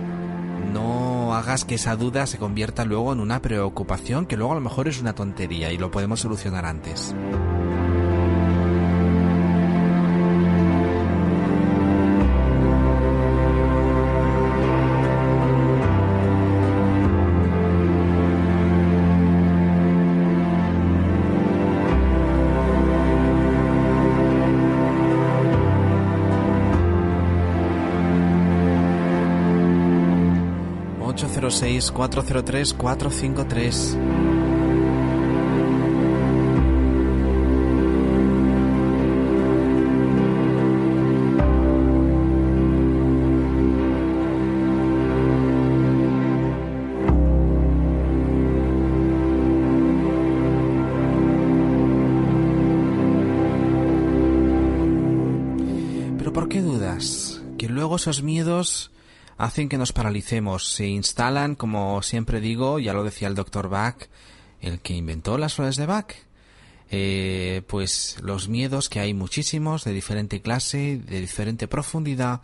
No hagas que esa duda se convierta luego en una preocupación que luego a lo mejor es una tontería y lo podemos solucionar antes. 806-403-453. Pero ¿por qué dudas? Que luego esos miedos hacen que nos paralicemos, se instalan, como siempre digo, ya lo decía el doctor Bach, el que inventó las flores de Bach. Eh, pues los miedos, que hay muchísimos, de diferente clase, de diferente profundidad,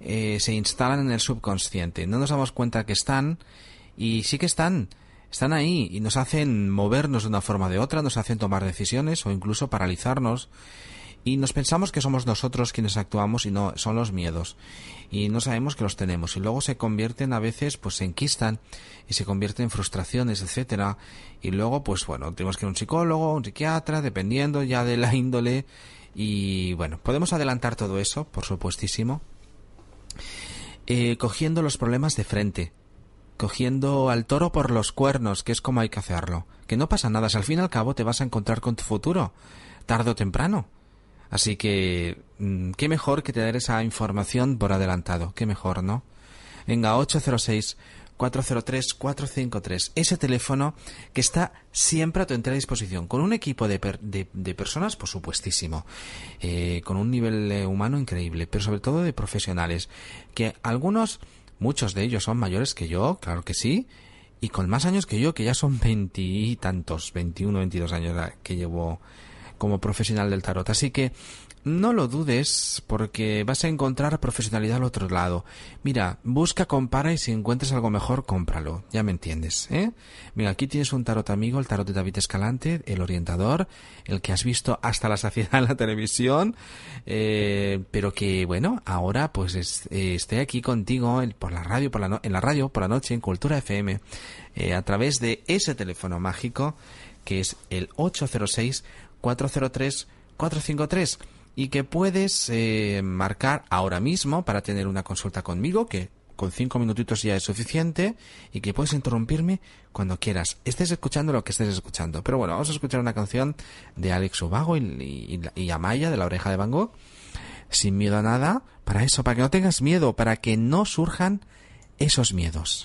eh, se instalan en el subconsciente. No nos damos cuenta que están, y sí que están, están ahí, y nos hacen movernos de una forma o de otra, nos hacen tomar decisiones o incluso paralizarnos y nos pensamos que somos nosotros quienes actuamos y no son los miedos y no sabemos que los tenemos y luego se convierten a veces pues se enquistan y se convierten en frustraciones etcétera y luego pues bueno tenemos que ir a un psicólogo un psiquiatra dependiendo ya de la índole y bueno podemos adelantar todo eso por supuestísimo eh, cogiendo los problemas de frente cogiendo al toro por los cuernos, que es como hay que hacerlo. Que no pasa nada, si al fin y al cabo te vas a encontrar con tu futuro, tarde o temprano. Así que, mm, qué mejor que tener esa información por adelantado, qué mejor, ¿no? Venga, 806-403-453, ese teléfono que está siempre a tu entera disposición, con un equipo de, per- de, de personas, por supuestísimo, eh, con un nivel eh, humano increíble, pero sobre todo de profesionales, que algunos, muchos de ellos son mayores que yo, claro que sí, y con más años que yo, que ya son veintitantos, 21, 22 años la- que llevo como profesional del tarot. Así que no lo dudes porque vas a encontrar profesionalidad al otro lado. Mira, busca, compara y si encuentras algo mejor, cómpralo. Ya me entiendes, ¿eh? Mira, aquí tienes un tarot amigo, el tarot de David Escalante, el orientador, el que has visto hasta la saciedad en la televisión, eh, pero que, bueno, ahora pues es- esté aquí contigo en- por la radio, por la no- en la radio, por la noche, en Cultura FM, eh, a través de ese teléfono mágico que es el 806-403-453 y que puedes eh, marcar ahora mismo para tener una consulta conmigo, que con cinco minutitos ya es suficiente, y que puedes interrumpirme cuando quieras. Estés escuchando lo que estés escuchando. Pero bueno, vamos a escuchar una canción de Alex Ubago y, y, y Amaya de la oreja de Van Gogh. Sin miedo a nada, para eso, para que no tengas miedo, para que no surjan esos miedos.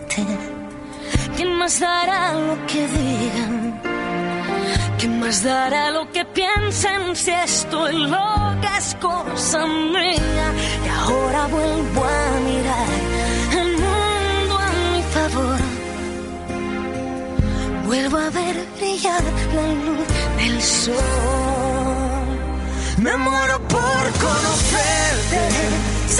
¿Quién más dará lo que digan? ¿Qué más dará lo que piensen si estoy loca es cosa mía? Y ahora vuelvo a mirar el mundo a mi favor. Vuelvo a ver brillar la luz del sol. Me muero por conocerte,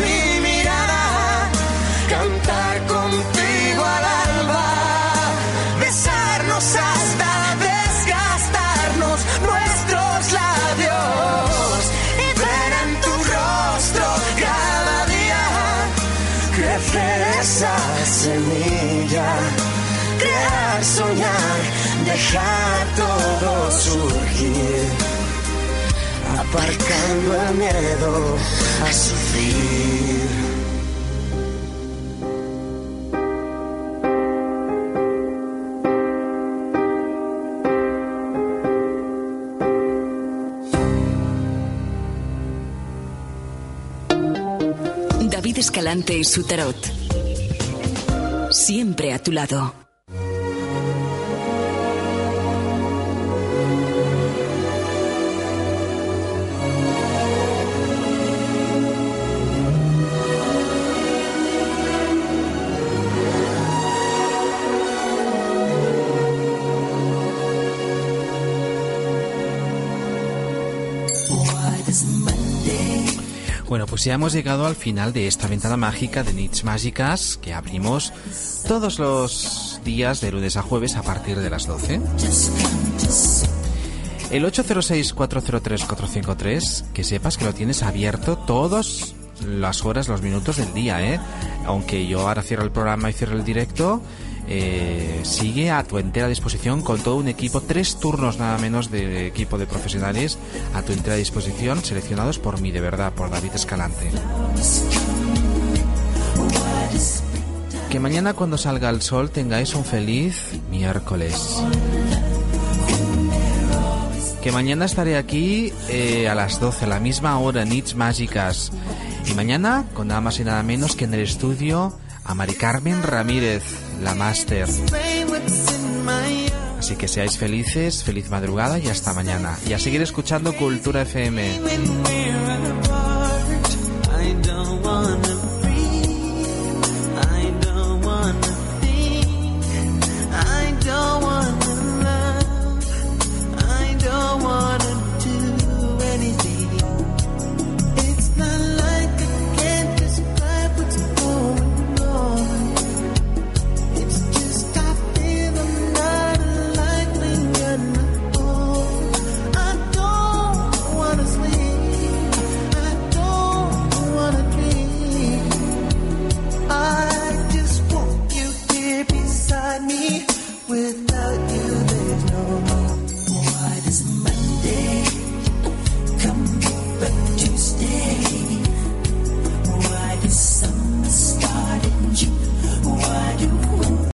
mi mirada, cantar contigo al alba, besarnos hasta desgastarnos nuestros labios y ver en tu rostro cada día crecer esa semilla, crear, soñar, dejar aparcando el miedo a sufrir. David Escalante y su tarot. Siempre a tu lado. Bueno, pues ya hemos llegado al final de esta ventana mágica de Nits Mágicas que abrimos todos los días de lunes a jueves a partir de las 12. El 806-403-453, que sepas que lo tienes abierto todas las horas, los minutos del día, ¿eh? Aunque yo ahora cierro el programa y cierro el directo, eh, sigue a tu entera disposición con todo un equipo, tres turnos nada menos de equipo de profesionales a tu entera disposición, seleccionados por mí, de verdad, por David Escalante. Que mañana cuando salga el sol tengáis un feliz miércoles. Que mañana estaré aquí eh, a las 12, a la misma hora, Nits Mágicas. Y mañana, con nada más y nada menos que en el estudio, a Mari Carmen Ramírez, la máster. Así que seáis felices, feliz madrugada y hasta mañana. Y a seguir escuchando Cultura FM.